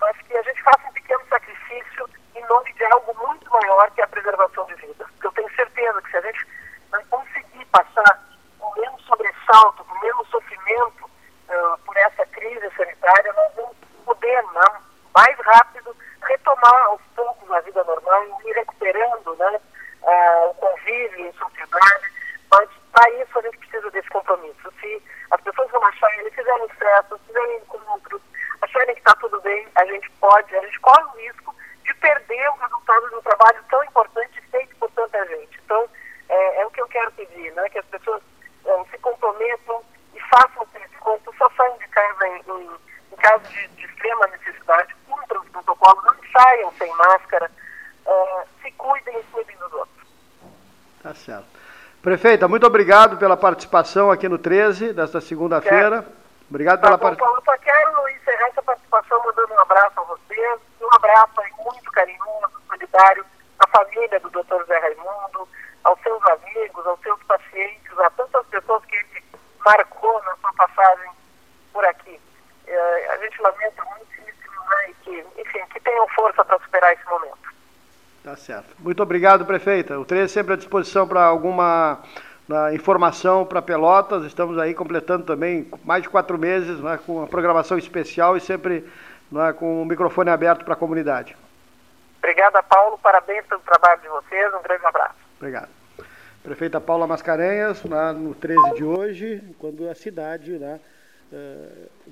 mas que a gente faça um pequeno sacrifício em nome de algo muito maior que a preservação de vidas. Eu tenho certeza que se a gente não conseguir passar com menos sobressalto, com menos sofrimento uh, por essa crise sanitária, nós vamos poder, não, mais rápido, retomar aos poucos a vida normal e ir recuperando né, uh, o convívio em sociedade. Mas para isso a gente precisa desse compromisso. Se as pessoas vão achar, eles fizerem festas, fizerem encontros, acharem que está tudo bem, a gente pode, a gente corre o risco de perder o resultado de um trabalho tão importante feito por tanta gente. Então, é, é quero pedir, né? que as pessoas é, se comprometam e façam esse encontro, só saiam de casa em, em, em caso de, de, extrema necessidade, cumpram os protocolos, não saiam sem máscara, é, se cuidem e cuidem dos outros. Tá certo. Prefeita, muito obrigado pela participação aqui no 13 desta segunda-feira. Obrigado pela tá participação. Eu só quero encerrar essa participação mandando um abraço a vocês, um abraço muito carinhoso, solidário à família do Dr. Zé Raimundo, aos seus amigos, aos seus pacientes, a tantas pessoas que ele marcou na sua passagem por aqui. É, a gente lamenta muitíssimo né, que, enfim, que tenham força para superar esse momento. Tá certo. Muito obrigado, prefeita. O 13 sempre à disposição para alguma na informação para Pelotas. Estamos aí completando também mais de quatro meses né, com a programação especial e sempre né, com o microfone aberto para a comunidade. Obrigada, Paulo. Parabéns pelo trabalho de vocês. Um grande abraço. Obrigado. Prefeita Paula Mascarenhas, no 13 de hoje, quando a cidade uh,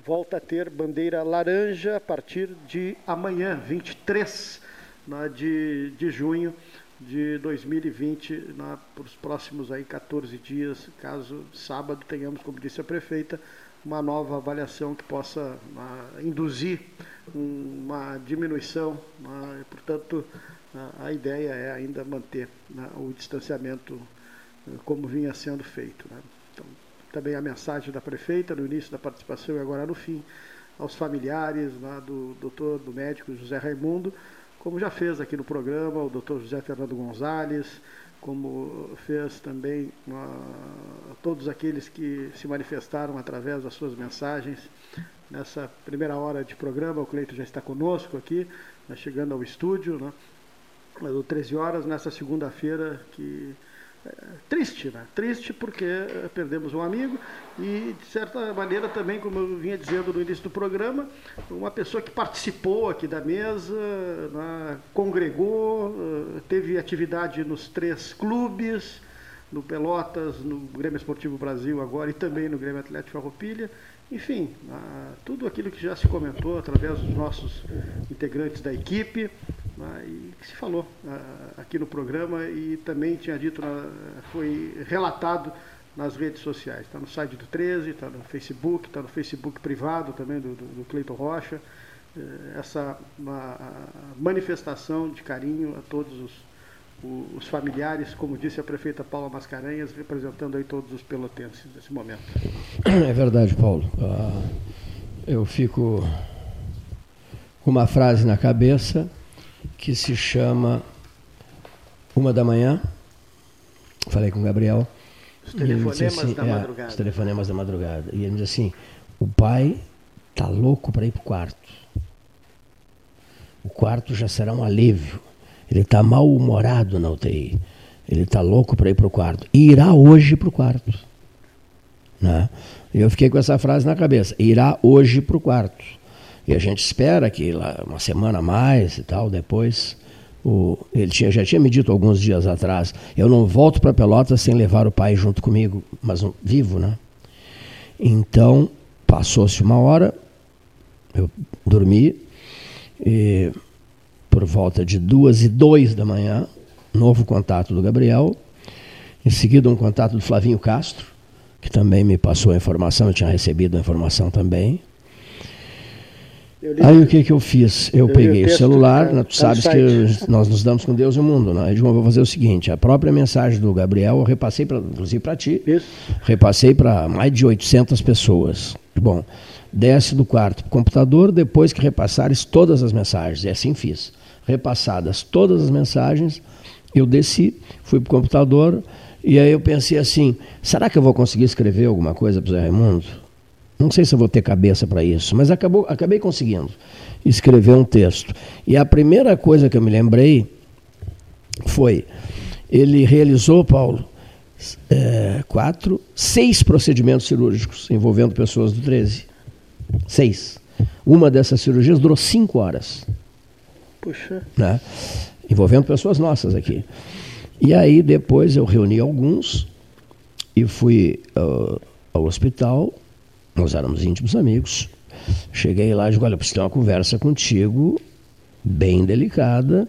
volta a ter bandeira laranja a partir de amanhã, 23 né, de, de junho de 2020, né, para os próximos aí 14 dias, caso sábado tenhamos, como disse a prefeita, uma nova avaliação que possa uh, induzir uma diminuição, uh, portanto, a ideia é ainda manter né, o distanciamento como vinha sendo feito. Né. Então, também a mensagem da prefeita no início da participação e agora no fim, aos familiares né, do doutor, do médico José Raimundo, como já fez aqui no programa o doutor José Fernando Gonzalez, como fez também uh, todos aqueles que se manifestaram através das suas mensagens. Nessa primeira hora de programa, o Cleito já está conosco aqui, né, chegando ao estúdio, né, do 13 horas, nessa segunda-feira que triste, né? Triste porque eh, perdemos um amigo e, de certa maneira, também, como eu vinha dizendo no início do programa, uma pessoa que participou aqui da mesa, né? congregou, eh, teve atividade nos três clubes, no Pelotas, no Grêmio Esportivo Brasil agora e também no Grêmio Atlético Farroupilha. Enfim, tudo aquilo que já se comentou através dos nossos integrantes da equipe né, e que se falou uh, aqui no programa e também tinha dito, uh, foi relatado nas redes sociais. Está no site do 13, está no Facebook, está no Facebook privado também do, do, do Cleiton Rocha. Uh, essa uma, manifestação de carinho a todos os, os, familiares, como disse a prefeita Paula Mascarenhas, representando aí todos os pelotenses nesse momento. É verdade, Paulo. Ah, eu fico com uma frase na cabeça que se chama Uma da Manhã. Falei com o Gabriel. Os telefonemas assim, da é, madrugada. Os telefonemas da madrugada. E ele diz assim: o pai tá louco para ir para o quarto. O quarto já será um alívio. Ele está mal-humorado na UTI. Ele está louco para ir para o quarto. E irá hoje para o quarto. Né? E eu fiquei com essa frase na cabeça: irá hoje para o quarto. E a gente espera que lá, uma semana a mais e tal, depois. O, ele tinha, já tinha me dito alguns dias atrás: eu não volto para Pelotas sem levar o pai junto comigo, mas um, vivo, né? Então, passou-se uma hora, eu dormi, e por volta de duas e dois da manhã, novo contato do Gabriel, em seguida um contato do Flavinho Castro, que também me passou a informação, eu tinha recebido a informação também. Aí o que, que eu fiz? Eu, eu peguei o, celular, né, tu sabes que nós nos damos com Deus e o mundo, né? Eu vou fazer o seguinte, a própria mensagem do Gabriel eu repassei, pra, inclusive para ti, Isso. repassei para mais de 800 pessoas. Bom, desce do quarto para o computador, depois que repassares todas as mensagens, e assim fiz. Repassadas todas as mensagens, eu desci, fui para o computador, e aí eu pensei assim, será que eu vou conseguir escrever alguma coisa para o Zé Raimundo? Não sei se eu vou ter cabeça para isso, mas acabou, acabei conseguindo escrever um texto. E a primeira coisa que eu me lembrei foi: ele realizou, Paulo, é, quatro, seis procedimentos cirúrgicos envolvendo pessoas do 13. Seis. Uma dessas cirurgias durou cinco horas. Puxa. Né? Envolvendo pessoas nossas aqui. E aí depois eu reuni alguns e fui uh, ao hospital nós éramos íntimos amigos. Cheguei lá e digo, olha, preciso ter uma conversa contigo bem delicada,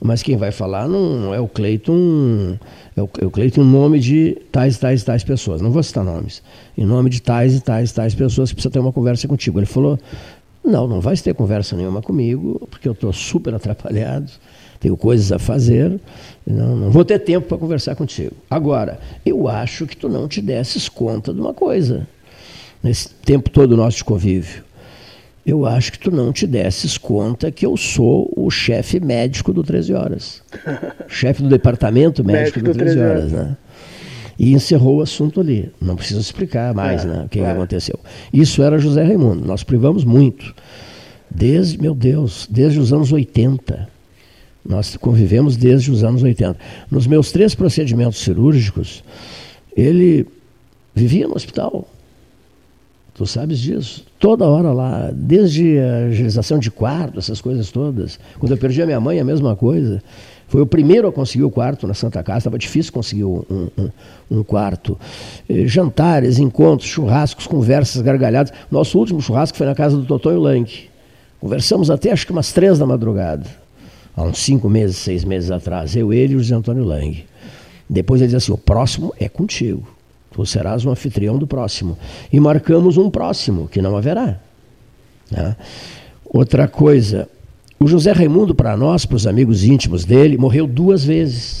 mas quem vai falar não é o Cleiton, é o, é o Cleiton em nome de tais, tais, tais pessoas. Não vou citar nomes. Em nome de tais e tais, tais pessoas que precisa ter uma conversa contigo. Ele falou, não, não vai ter conversa nenhuma comigo, porque eu estou super atrapalhado, tenho coisas a fazer, não, não vou ter tempo para conversar contigo. Agora, eu acho que tu não te desses conta de uma coisa nesse tempo todo nosso de convívio, eu acho que tu não te desses conta que eu sou o chefe médico do 13 Horas. chefe do departamento médico, médico do 13 Horas, né? E encerrou o assunto ali. Não preciso explicar mais é, né, o que, é. que aconteceu. Isso era José Raimundo. Nós privamos muito. Desde, meu Deus, desde os anos 80. Nós convivemos desde os anos 80. Nos meus três procedimentos cirúrgicos, ele vivia no hospital. Tu sabes disso. Toda hora lá, desde a agilização de quarto, essas coisas todas. Quando eu perdi a minha mãe, a mesma coisa. Foi o primeiro a conseguir o quarto na Santa Casa, estava difícil conseguir um, um, um quarto. Eh, jantares, encontros, churrascos, conversas, gargalhadas. Nosso último churrasco foi na casa do Totonho Lang. Conversamos até acho que umas três da madrugada. Há uns cinco meses, seis meses atrás. Eu, ele e o José Antônio Lang. Depois ele disse assim: o próximo é contigo. Tu serás o anfitrião do próximo. E marcamos um próximo, que não haverá. Né? Outra coisa, o José Raimundo, para nós, para os amigos íntimos dele, morreu duas vezes.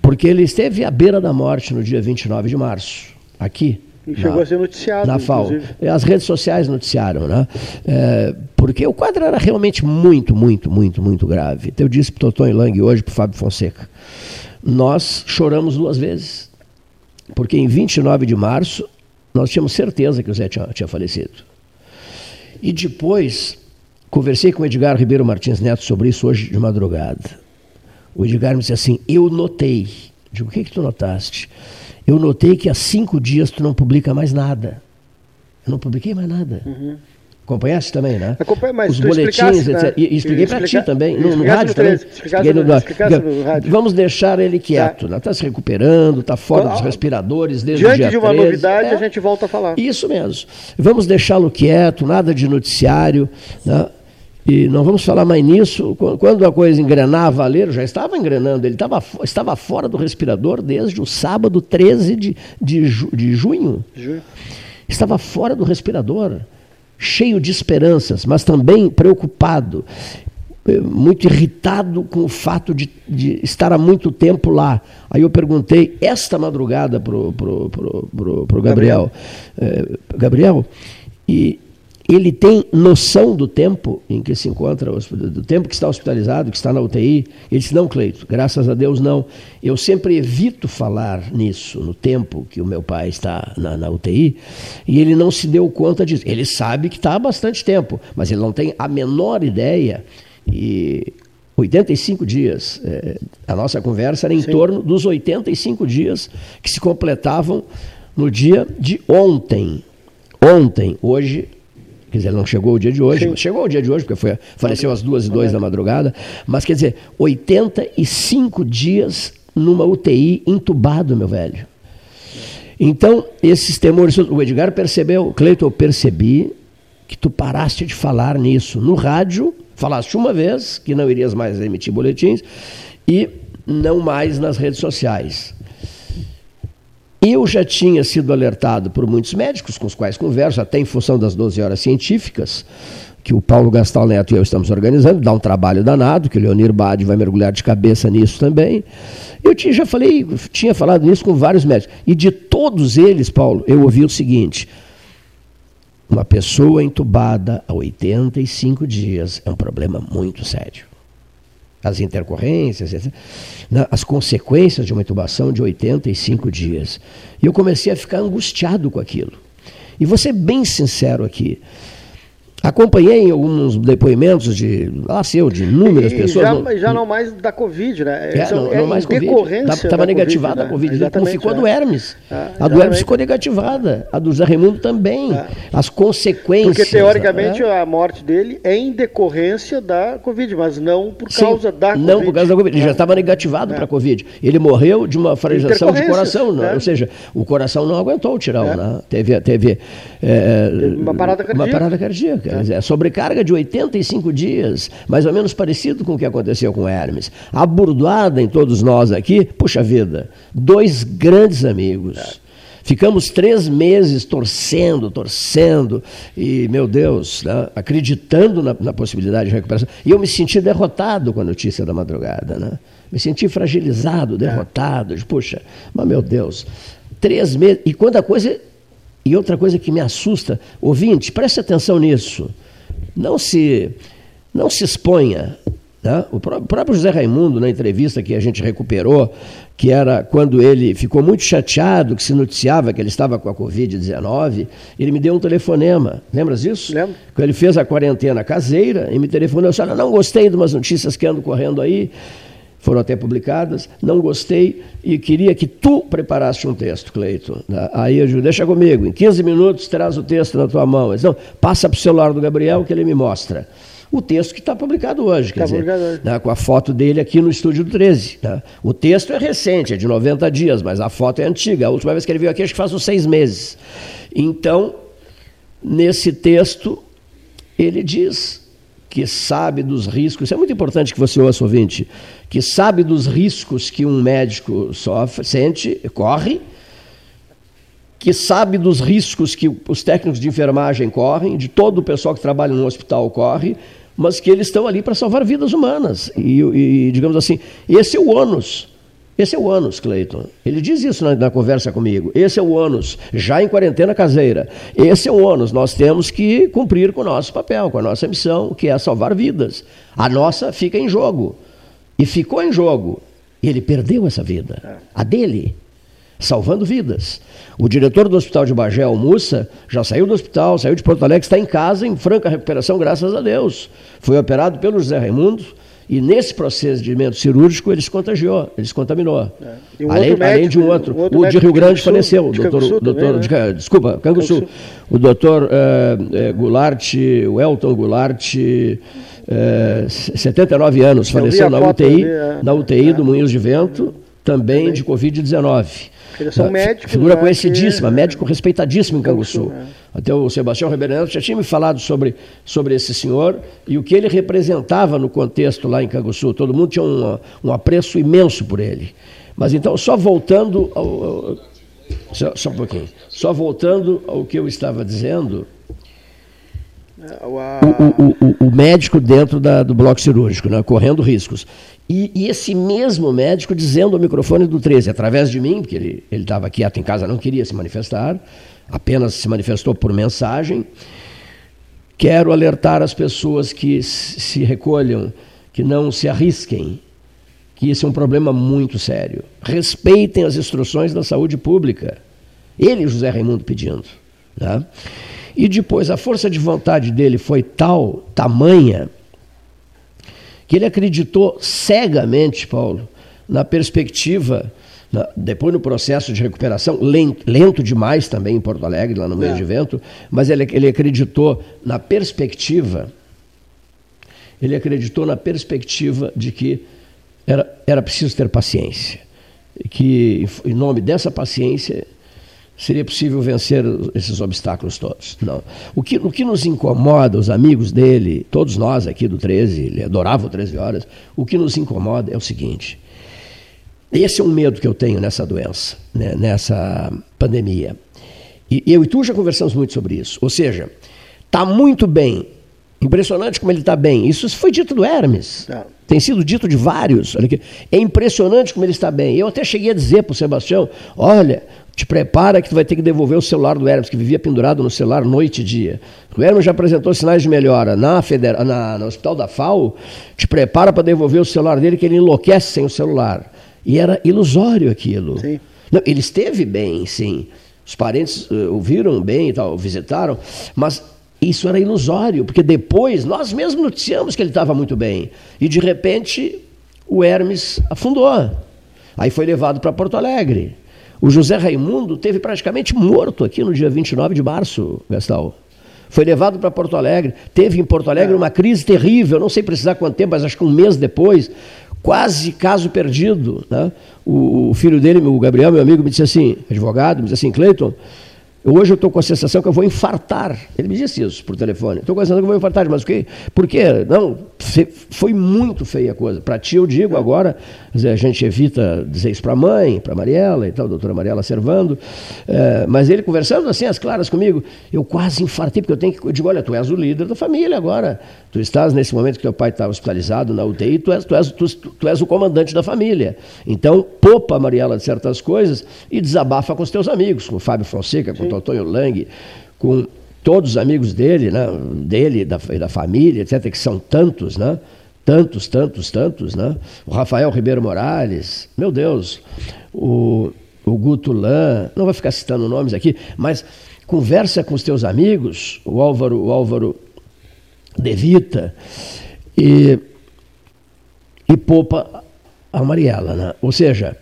Porque ele esteve à beira da morte no dia 29 de março, aqui. E chegou na, a ser noticiado. Na FAO. As redes sociais noticiaram, né? É, porque o quadro era realmente muito, muito, muito, muito grave. Então, eu disse para o Toton Lang hoje, para o Fábio Fonseca. Nós choramos duas vezes. Porque em 29 de março, nós tínhamos certeza que o Zé tinha, tinha falecido. E depois, conversei com o Edgar Ribeiro Martins Neto sobre isso hoje de madrugada. O Edgar me disse assim: Eu notei. Digo, o que, que tu notaste? Eu notei que há cinco dias tu não publica mais nada. Eu não publiquei mais nada. Uhum. Acompanhaste também, né? Acompanhei, mas Os boletins, etc. Né? E expliquei para ti também, no, no rádio também. Expliquei no, no rádio. Vamos deixar ele quieto, está né? Tá se recuperando, está fora dos respiradores desde Diante o dia de uma 13. novidade, é. a gente volta a falar. Isso mesmo. Vamos deixá-lo quieto, nada de noticiário, né? E não vamos falar mais nisso. Quando a coisa engrenar, valer, já estava engrenando, ele estava, estava fora do respirador desde o sábado 13 de, de, ju, de junho. Junho. Estava fora do respirador cheio de esperanças, mas também preocupado, eh, muito irritado com o fato de, de estar há muito tempo lá. Aí eu perguntei esta madrugada para o pro, pro, pro, pro Gabriel, Gabriel, eh, Gabriel e ele tem noção do tempo em que se encontra, do tempo que está hospitalizado, que está na UTI? Ele disse, não, Cleito, graças a Deus não. Eu sempre evito falar nisso, no tempo que o meu pai está na, na UTI, e ele não se deu conta disso. Ele sabe que está há bastante tempo, mas ele não tem a menor ideia. E 85 dias, é, a nossa conversa era em Sim. torno dos 85 dias que se completavam no dia de ontem. Ontem, hoje Quer dizer, não chegou o dia de hoje, chegou o dia de hoje, porque foi, faleceu às duas e dois da madrugada. Mas quer dizer, 85 dias numa UTI entubado, meu velho. Então, esses temores, o Edgar percebeu, Cleiton, eu percebi que tu paraste de falar nisso no rádio, falaste uma vez que não irias mais emitir boletins, e não mais nas redes sociais. Eu já tinha sido alertado por muitos médicos com os quais converso, até em função das 12 horas científicas, que o Paulo Gastal Neto e eu estamos organizando, dá um trabalho danado, que o Leonir Bade vai mergulhar de cabeça nisso também. Eu tinha, já falei, tinha falado nisso com vários médicos. E de todos eles, Paulo, eu ouvi o seguinte: uma pessoa entubada há 85 dias é um problema muito sério. As intercorrências, as consequências de uma intubação de 85 dias. E eu comecei a ficar angustiado com aquilo. E vou ser bem sincero aqui. Acompanhei alguns depoimentos de, ah, seu, de inúmeras e, pessoas. Já, não, já não mais da Covid, né? É, não, é não mais decorrência. Estava negativada a Covid, né? não ficou a do é. Hermes. Ah, a do Hermes ficou negativada, a do Zé Raimundo também. Ah. As consequências. Porque teoricamente né? a morte dele é em decorrência da Covid, mas não por causa Sim, da Covid. Não por causa da Covid. Ele já estava é. negativado é. para a Covid. Ele morreu de uma fragilização de coração, né? ou seja, o coração não aguentou tirar, é. né? Teve, teve, teve uma parada cardíaca. Uma parada cardíaca. É. sobrecarga de 85 dias, mais ou menos parecido com o que aconteceu com Hermes. A burdoada em todos nós aqui, puxa vida, dois grandes amigos. Ficamos três meses torcendo, torcendo, e, meu Deus, né, acreditando na, na, possibilidade de recuperação. E eu me senti derrotado com a notícia da madrugada. Né? Me senti fragilizado, derrotado. De, Puxa, mas meu Deus, três meses. E quando a coisa. E outra coisa que me assusta, ouvinte, preste atenção nisso não se, não se exponha. Né? O próprio José Raimundo, na entrevista que a gente recuperou, que era quando ele ficou muito chateado, que se noticiava que ele estava com a Covid-19, ele me deu um telefonema. Lembras disso? Lembro. Quando ele fez a quarentena caseira e me telefonou, eu não gostei de umas notícias que andam correndo aí, foram até publicadas, não gostei e queria que tu preparasse um texto, Cleito. Aí eu digo, deixa comigo, em 15 minutos traz o texto na tua mão. Ele não, passa para o celular do Gabriel que ele me mostra. O texto que está publicado hoje, quer tá dizer, hoje. Né, com a foto dele aqui no estúdio do 13. Né? O texto é recente, é de 90 dias, mas a foto é antiga. A última vez que ele veio aqui, acho que faz uns seis meses. Então, nesse texto, ele diz que sabe dos riscos, é muito importante que você ouça, ouvinte, que sabe dos riscos que um médico sofre, sente, corre, que sabe dos riscos que os técnicos de enfermagem correm, de todo o pessoal que trabalha no hospital corre, mas que eles estão ali para salvar vidas humanas. E, e, digamos assim, esse é o ônus esse é o ânus, Cleiton. Ele diz isso na, na, conversa comigo. Esse é o ônus, já em quarentena caseira. Esse é o ônus. Nós temos que cumprir com o nosso papel, com a nossa missão, que é salvar vidas. A nossa fica em jogo. E ficou em jogo. E ele perdeu essa vida. A dele. Salvando vidas. O diretor do hospital de Bagé, o Mussa, já saiu do hospital, saiu de Porto Alegre, está em casa, em franca recuperação, graças a Deus. Foi operado pelo José Raimundo e nesse procedimento cirúrgico ele se contagiou, ele se contaminou. É. Um além, médico, além, de um outro. Um outro o de Rio Grande Sul, faleceu. De doutor, Sul doutor, também, né? de, desculpa, Canguçu. O doutor é, é, Goulart, o Elton Goulart, é, 79 anos, faleceu na UTI, ali, é. na UTI do Moinhos de Vento, também, também. de Covid-19. Eles são médicos. Figura né, conhecidíssima, que... médico respeitadíssimo em Canguçu. É. Até o Sebastião Ribeiro já tinha me falado sobre, sobre esse senhor e o que ele representava no contexto lá em Canguçu. Todo mundo tinha um, um apreço imenso por ele. Mas então, só voltando ao, ao, só, só um pouquinho. Só voltando ao que eu estava dizendo, é, o, o, o, o, médico dentro da, do bloco cirúrgico, né, correndo riscos. E, e, esse mesmo médico dizendo ao microfone do 13, através de mim, porque ele estava quieto em casa, não queria se manifestar, apenas se manifestou por mensagem. Quero alertar as pessoas que se recolham, que não se arrisquem, que isso é um problema muito sério. Respeitem as instruções da saúde pública. Ele, José Raimundo, pedindo. Né? E depois a força de vontade dele foi tal, tamanha, que ele acreditou cegamente, Paulo, na perspectiva, na, depois no processo de recuperação, lento, lento, demais também em Porto Alegre, lá no meio é. de vento, mas ele, ele acreditou na perspectiva, ele acreditou na perspectiva de que era, era preciso ter paciência. Que, em nome dessa paciência, seria possível vencer esses obstáculos todos. Não. O que, o que nos incomoda, os amigos dele, todos nós aqui do 13, ele adorava o 13 horas, o que nos incomoda é o seguinte: Esse é um medo que eu tenho nessa doença, né, nessa pandemia. E eu e tu já conversamos muito sobre isso. Ou seja, está muito bem. Impressionante como ele está bem. Isso foi dito do Hermes. É. Tem sido dito de vários. É impressionante como ele está bem. Eu até cheguei a dizer para o Sebastião: olha, te prepara que tu vai ter que devolver o celular do Hermes, que vivia pendurado no celular noite e dia. O Hermes já apresentou sinais de melhora na, federa na no hospital da FAO. Te prepara para devolver o celular dele, que ele enlouquece sem o celular. E era ilusório aquilo. Sim. Não, ele esteve bem, sim. Os parentes uh, ouviram bem e tal, visitaram, mas isso era ilusório, porque depois nós mesmos noticiamos que ele estava muito bem. E de repente o Hermes afundou. Aí foi levado para Porto Alegre. O José Raimundo teve praticamente morto aqui no dia 29 de março, Gastal. Foi levado para Porto Alegre. Teve em Porto Alegre uma crise terrível, não sei precisar quanto tempo, mas acho que um mês depois quase caso perdido. Né? O, o, filho dele, o Gabriel, meu amigo, me disse assim, advogado, me disse assim, Cleiton, hoje eu estou com a sensação que eu vou infartar. Ele me disse isso por telefone. Estou com a sensação que eu vou infartar, mas o quê? Por quê? Não, foi muito feia a coisa. Para ti eu digo agora, a gente evita dizer isso para a mãe, para a Mariela e tal, a doutora Mariela Servando, é, mas ele conversando assim, as claras comigo, eu quase infartei, porque eu tenho que. Eu digo, olha, tu és o líder da família agora. Tu estás nesse momento que teu pai está hospitalizado na UTI, tu és, tu, és, tu, tu és o comandante da família. Então, poupa a Mariela de certas coisas e desabafa com os teus amigos, com o Fábio Fonseca, com o Totonho Lang, com todos os amigos dele, né, dele da, da família, etc., que são tantos, né? tantos, tantos, tantos, né? O Rafael Ribeiro Morales, meu Deus, o, o Guto Lan, não vou ficar citando nomes aqui, mas conversa com os teus amigos, o Álvaro, o Álvaro Devita, e, e poupa a Mariela, né? Ou seja,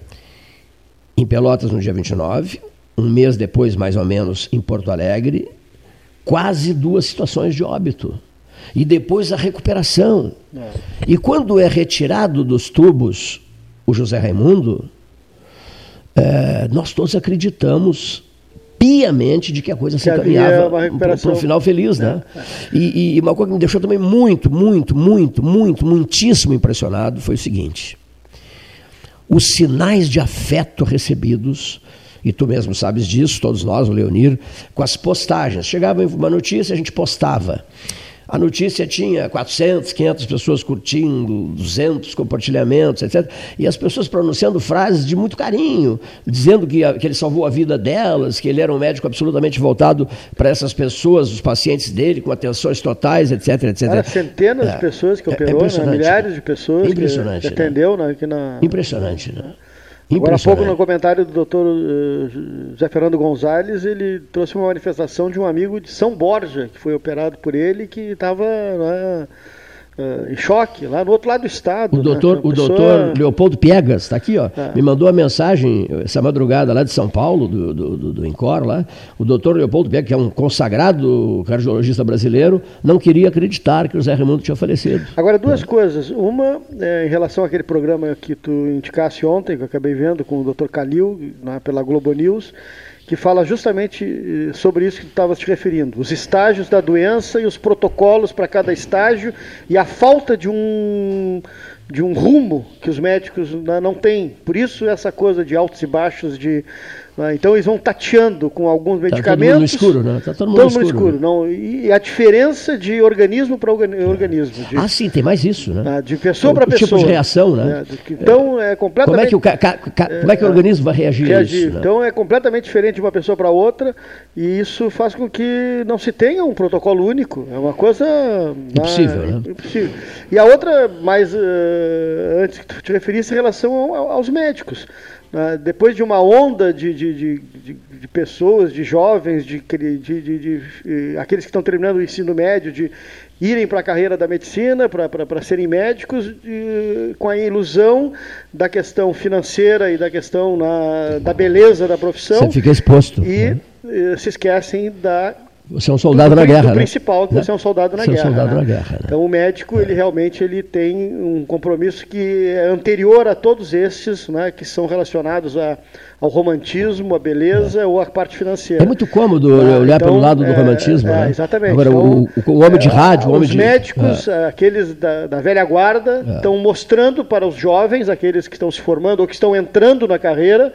em Pelotas no dia 29, um mês depois, mais ou menos, em Porto Alegre, quase duas situações de óbito e depois a recuperação. É. E quando é retirado dos tubos o José Raimundo, é, nós todos acreditamos piamente de que a coisa se encaminhava para um final feliz, né? É. E, e, uma coisa que me deixou também muito, muito, muito, muito, muitíssimo impressionado foi o seguinte: os sinais de afeto recebidos e tu mesmo sabes disso, todos nós, o Leonir, com as postagens. Chegava uma notícia, a gente postava. A notícia tinha 400, 500 pessoas curtindo, 200 compartilhamentos, etc. E as pessoas pronunciando frases de muito carinho, dizendo que, que ele salvou a vida delas, que ele era um médico absolutamente voltado para essas pessoas, os pacientes dele, com atenções totais, etc, etc. Era centenas é. de pessoas que é, operou, é né? milhares de pessoas impressionante, que atendeu né? aqui na... Impressionante, né? Agora há pouco, no comentário do doutor uh, José Fernando Gonzalez, ele trouxe uma manifestação de um amigo de São Borja, que foi operado por ele, que estava né, em choque, lá no outro lado do estado. O né? doutor, o pessoa... doutor Leopoldo Piegas, está aqui, ó, é. me mandou uma mensagem essa madrugada lá de São Paulo, do, do, do, do Incor lá. O doutor Leopoldo Piegas, que é um consagrado cardiologista brasileiro, não queria acreditar que o Zé Raimundo tinha falecido. Agora, duas é. coisas. Uma, é, em relação àquele programa que tu indicasse ontem, que eu acabei vendo com o doutor Calil, né, pela Globo News que fala justamente eh, sobre isso que tu estava te referindo, os estágios da doença e os protocolos para cada estágio e a falta de um de um rumo que os médicos não têm. Por isso essa coisa de altos e baixos de? Então eles vão tateando com alguns medicamentos. Tá todo mundo no escuro, né? Tá todo mundo, todo no escuro. Não, e a diferença de organismo para organismo. De, ah, sim, tem mais isso, né? De pessoa para pessoa. tipo de reação, né? Então é completamente. Como é que o, ca, ca, como é que o organismo vai reagir, reagir. a isso? Né? Então é completamente diferente de uma pessoa para outra e isso faz com que não se tenha um protocolo único. É uma coisa. Impossível, né? Impossível. E a outra, mais uh, antes que tu te referisse, em relação ao, aos médicos. Né? Depois de uma onda de, de, de, de pessoas, de jovens, de, de, aqueles que estão terminando o ensino médio, de irem para a carreira da medicina, para serem médicos, com a ilusão da questão financeira e da questão na, da beleza da profissão. Você fica exposto. E né? se esquecem da Você é um soldado na guerra, do né? principal que Né? você é um soldado na Você é um guerra. soldado né? na guerra, né? Então o médico, ele realmente ele tem um compromisso que é anterior a todos estes, né, que são relacionados a, ao romantismo, à beleza ou à parte financeira. É muito cômodo Ah, olhar então, pelo lado do é, romantismo, é, né? Exatamente. Agora, Então, o, o- o homem de é, rádio, o homem os de... médicos, É. aqueles da, da velha guarda, É. estão mostrando para os jovens, aqueles que estão se formando ou que estão entrando na carreira,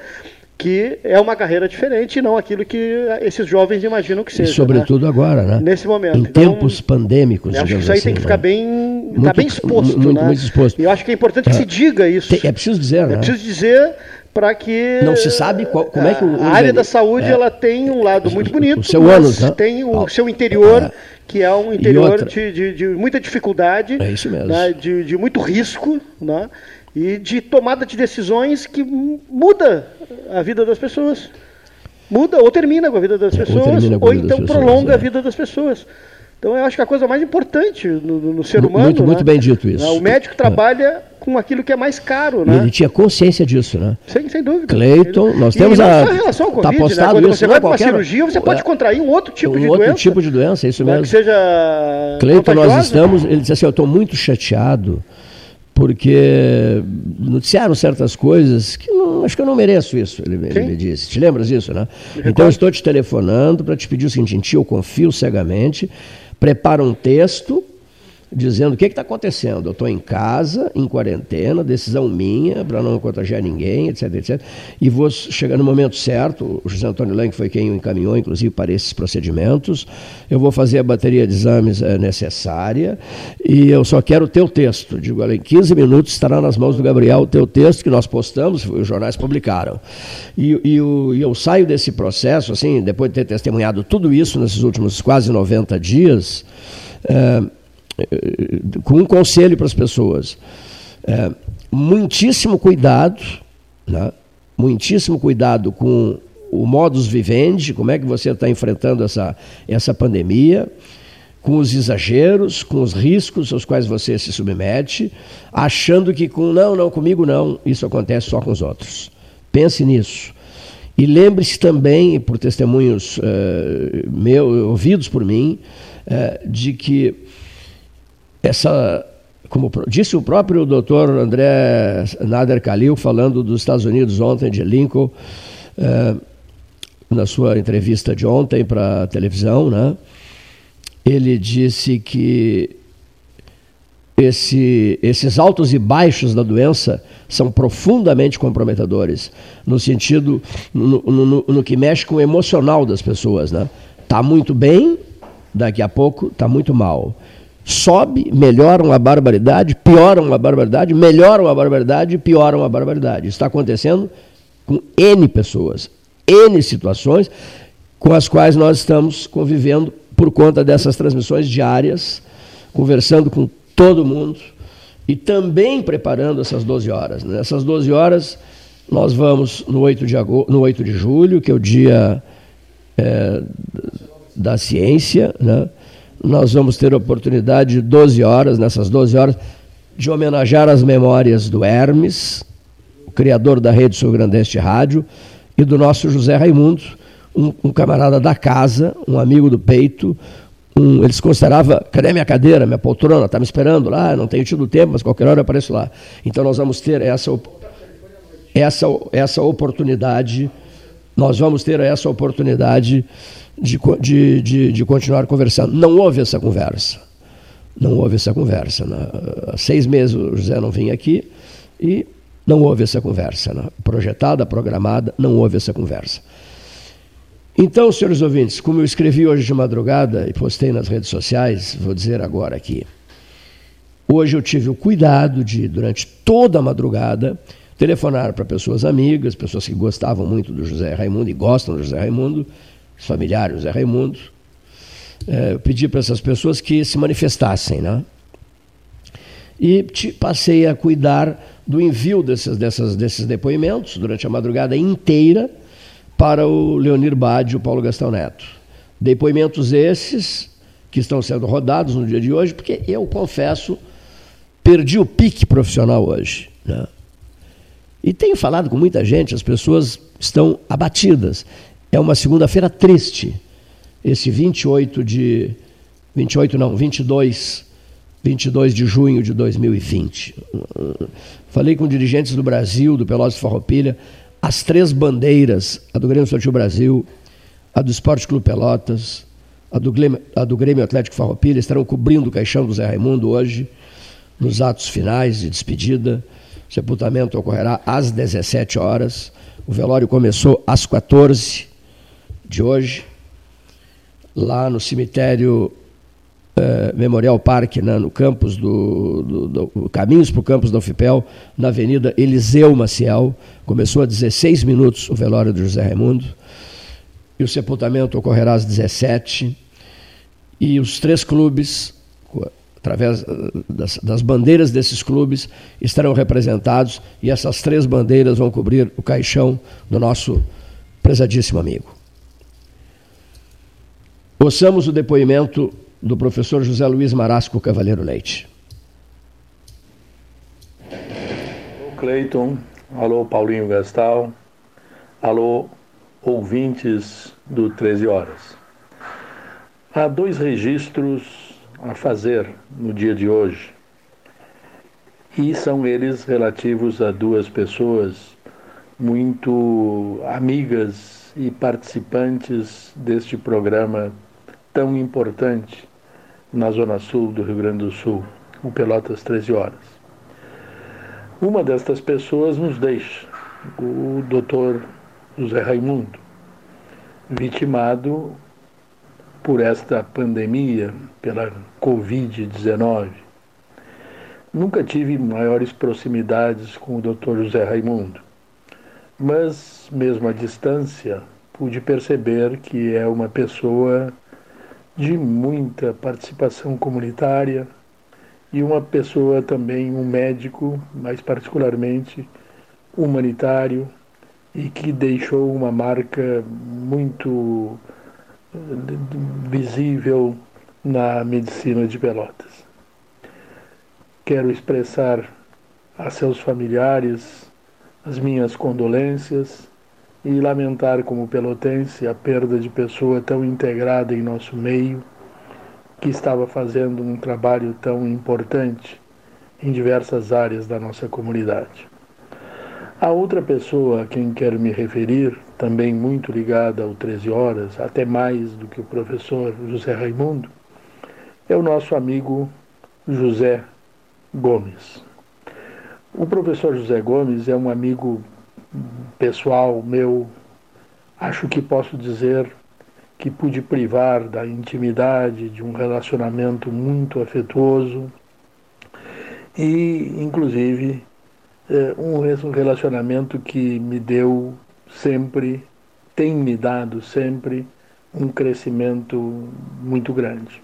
que é uma carreira diferente e não aquilo que esses jovens imaginam que E seja. sobretudo né? agora, né? Nesse momento. Em Então, tempos pandêmicos, acho que isso aí assim, tem que né? ficar bem, tá Muito- bem exposto, muito- né? muito exposto. E eu acho que é importante que É. se diga isso. É preciso dizer, né? É preciso dizer para que Não se sabe qual- como é que o a área da organismo- saúde é. ela tem um lado muito bonito, seu mas ânus, né? tem o seu interior que é um E interior de, de- de muita dificuldade, É isso mesmo. né? de, de muito risco, né? E de tomada de decisões que muda a vida das pessoas. Muda ou termina com a vida das É, ou pessoas, ou vida então pessoas, prolonga é. a vida das pessoas. Então eu acho que a coisa mais importante no, no ser humano. muito- né? muito bem dito isso. O médico trabalha com aquilo que é mais caro, E né? ele tinha consciência disso, né? Sem, sem dúvida. Cleiton, nós E temos a... só em relação ao tá Covid, postado né? Quando isso, você não vai é para uma cirurgia, você pode é, contrair um outro tipo um de outro doença. tipo de doença, é isso né, mesmo. Que seja Cleiton, nós estamos. Ele disse assim: Eu estou muito chateado porque noticiaram certas coisas que não, acho que eu não mereço isso. Ele, ele me disse. Te lembras disso, né? Então eu estou te telefonando para te pedir o seguinte: em ti eu confio cegamente, prepara um texto dizendo o que está acontecendo. Eu estou em casa, em quarentena, decisão minha, para não contagiar ninguém, etc, etc. E vou chegar no momento certo, o José Antônio Lang foi quem o encaminhou, inclusive, para esses procedimentos. Eu vou fazer a bateria de exames eh, necessária e eu só quero o teu texto. Digo, em 15 minutos estará nas mãos do Gabriel o teu texto que nós postamos, os jornais publicaram. E, e o- e eu saio desse processo, assim, depois de ter testemunhado tudo isso nesses últimos quase 90 dias, eh, com um conselho para as pessoas. É, muitíssimo cuidado, né? muitíssimo cuidado com o modus vivendi, como é que você está enfrentando essa, essa pandemia, com os exageros, com os riscos aos quais você se submete, achando que com não, não, comigo não, isso acontece só com os outros. Pense nisso. E lembre-se também, por testemunhos meu, ouvidos por mim, eh, de que essa, como disse o próprio doutor André Nader Khalil, falando dos Estados Unidos ontem, de Lincoln, eh, na sua entrevista de ontem para a televisão, né? ele disse que esse, esses altos e baixos da doença são profundamente comprometedores, no sentido, no, no- no- que mexe com o emocional das pessoas. Né? Tá muito bem, daqui a pouco está muito mal. Sobe, melhora uma barbaridade, piora uma barbaridade, melhora uma barbaridade, piora uma barbaridade. Está acontecendo com N pessoas, N situações com as quais nós estamos convivendo por conta dessas transmissões diárias, conversando com todo mundo e também preparando essas 12 horas. Nessas 12 horas, nós vamos no 8 de, agosto, no 8 de julho, que é o dia é, da ciência, né? Nós vamos ter a oportunidade de 12 horas, nessas 12 horas, de homenagear as memórias do Hermes, o criador da rede Sul Grandense de Rádio, e do nosso José Raimundo, um, um camarada da casa, um amigo do peito, um, ele se considerava, cadê minha cadeira, minha poltrona, está me esperando lá, não tenho tido tempo, mas qualquer hora eu apareço lá. Então nós vamos ter essa, essa, essa oportunidade, nós vamos ter essa oportunidade de, de, de, de continuar conversando. Não houve essa conversa. Não houve essa conversa. né? Há seis meses o José não vinha aqui e não houve essa conversa. né? Projetada, programada, não houve essa conversa. Então, senhores ouvintes, como eu escrevi hoje de madrugada e postei nas redes sociais, vou dizer agora aqui. Hoje eu tive o cuidado de, durante toda a madrugada, telefonar para pessoas amigas, pessoas que gostavam muito do José Raimundo e gostam do José Raimundo, os familiares do José Raimundo. É, pedi para essas pessoas que se manifestassem, né? E te- passei a cuidar do envio desses, dessas, desses depoimentos durante a madrugada inteira para o Leonir Bade e o Paulo Gastão Neto. Depoimentos esses que estão sendo rodados no dia de hoje, porque eu confesso, perdi o pique profissional hoje. Né? E tenho falado com muita gente, as pessoas estão abatidas. É uma segunda-feira triste. esse 28 de 28 não, 22 22 de junho de 2020. Falei com dirigentes do Brasil, do Pelotas Farroupilha, as três bandeiras, a do Grêmio Esportivo Brasil, a do Esporte Clube Pelotas, a do, Grêmio, a do Grêmio Atlético Farroupilha, estarão cobrindo o caixão do Zé Raimundo hoje, nos atos finais de despedida. O sepultamento ocorrerá às 17 horas. O velório começou às 14 de hoje, lá no cemitério eh, Memorial Park, né, no campus do, do, do Caminhos para o campus da UFPEL, na Avenida Eliseu Maciel. Começou a 16 minutos o velório do José Raimundo. E o sepultamento ocorrerá às 17 e os três clubes, através eh, das, das, bandeiras desses clubes, estarão representados e essas três bandeiras vão cobrir o caixão do nosso prezadíssimo amigo. Ouçamos o depoimento do professor José Luiz Marasco Cavaleiro Leite. Alô, Cleiton. Alô, Paulinho Gastal. Alô, ouvintes do 13 Horas. Há dois registros a fazer no dia de hoje. E são eles relativos a duas pessoas muito amigas e participantes deste programa tão importante na Zona Sul do Rio Grande do Sul, o Pelotas 13 Horas. Uma destas pessoas nos deixa, o doutor José Raimundo, vitimado por esta pandemia, pela Covid-19. Nunca tive maiores proximidades com o Dr. José Raimundo, mas, mesmo à distância, pude perceber que é uma pessoa de muita participação comunitária e uma pessoa também, um médico, mais particularmente humanitário, e que deixou uma marca muito visível na medicina de Pelotas. Quero expressar a seus familiares as minhas condolências e lamentar como pelotense a perda de pessoa tão integrada em nosso meio, que estava fazendo um trabalho tão importante em diversas áreas da nossa comunidade. A outra pessoa a quem quero me referir, também muito ligada ao 13 Horas, até mais do que o professor José Raimundo, é o nosso amigo José Gomes. O professor José Gomes é um amigo pessoal meu, acho que posso dizer que pude privar da intimidade de um relacionamento muito afetuoso e, inclusive, é, um relacionamento que me deu sempre, tem me dado sempre, um crescimento muito grande.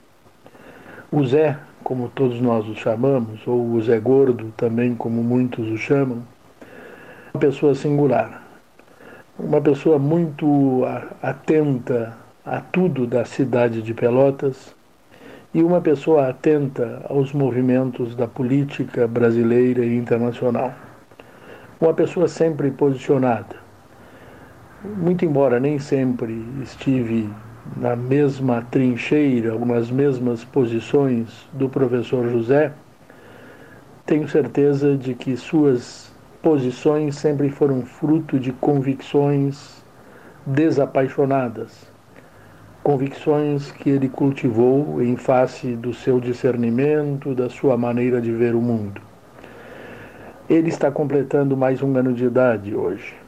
O Zé, como todos nós o chamamos, ou o Zé Gordo também, como muitos o chamam, uma pessoa singular, uma pessoa muito atenta a tudo da cidade de Pelotas e uma pessoa atenta aos movimentos da política brasileira e internacional. Uma pessoa sempre posicionada. Muito embora nem sempre estive na mesma trincheira nas mesmas posições do professor José, tenho certeza de que suas posições sempre foram fruto de convicções desapaixonadas, convicções que ele cultivou em face do seu discernimento, da sua maneira de ver o mundo. Ele está completando mais um ano de idade hoje.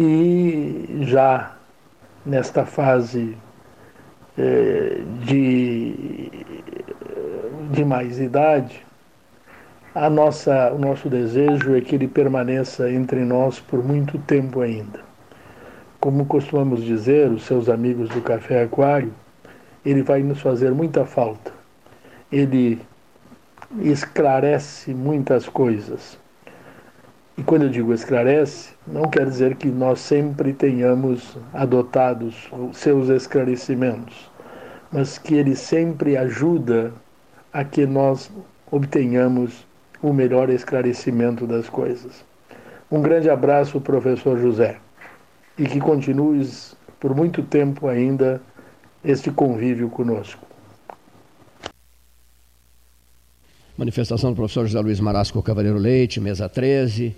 E já nesta fase eh, de, de mais idade, a nossa, o nosso desejo é que ele permaneça entre nós por muito tempo ainda. Como costumamos dizer, os seus amigos do Café Aquário, ele vai nos fazer muita falta. Ele esclarece muitas coisas. E quando eu digo esclarece, não quer dizer que nós sempre tenhamos adotado seus esclarecimentos, mas que ele sempre ajuda a que nós obtenhamos o melhor esclarecimento das coisas. Um grande abraço, professor José, e que continues por muito tempo ainda este convívio conosco. Manifestação do professor José Luiz Marasco Cavaleiro Leite, mesa 13,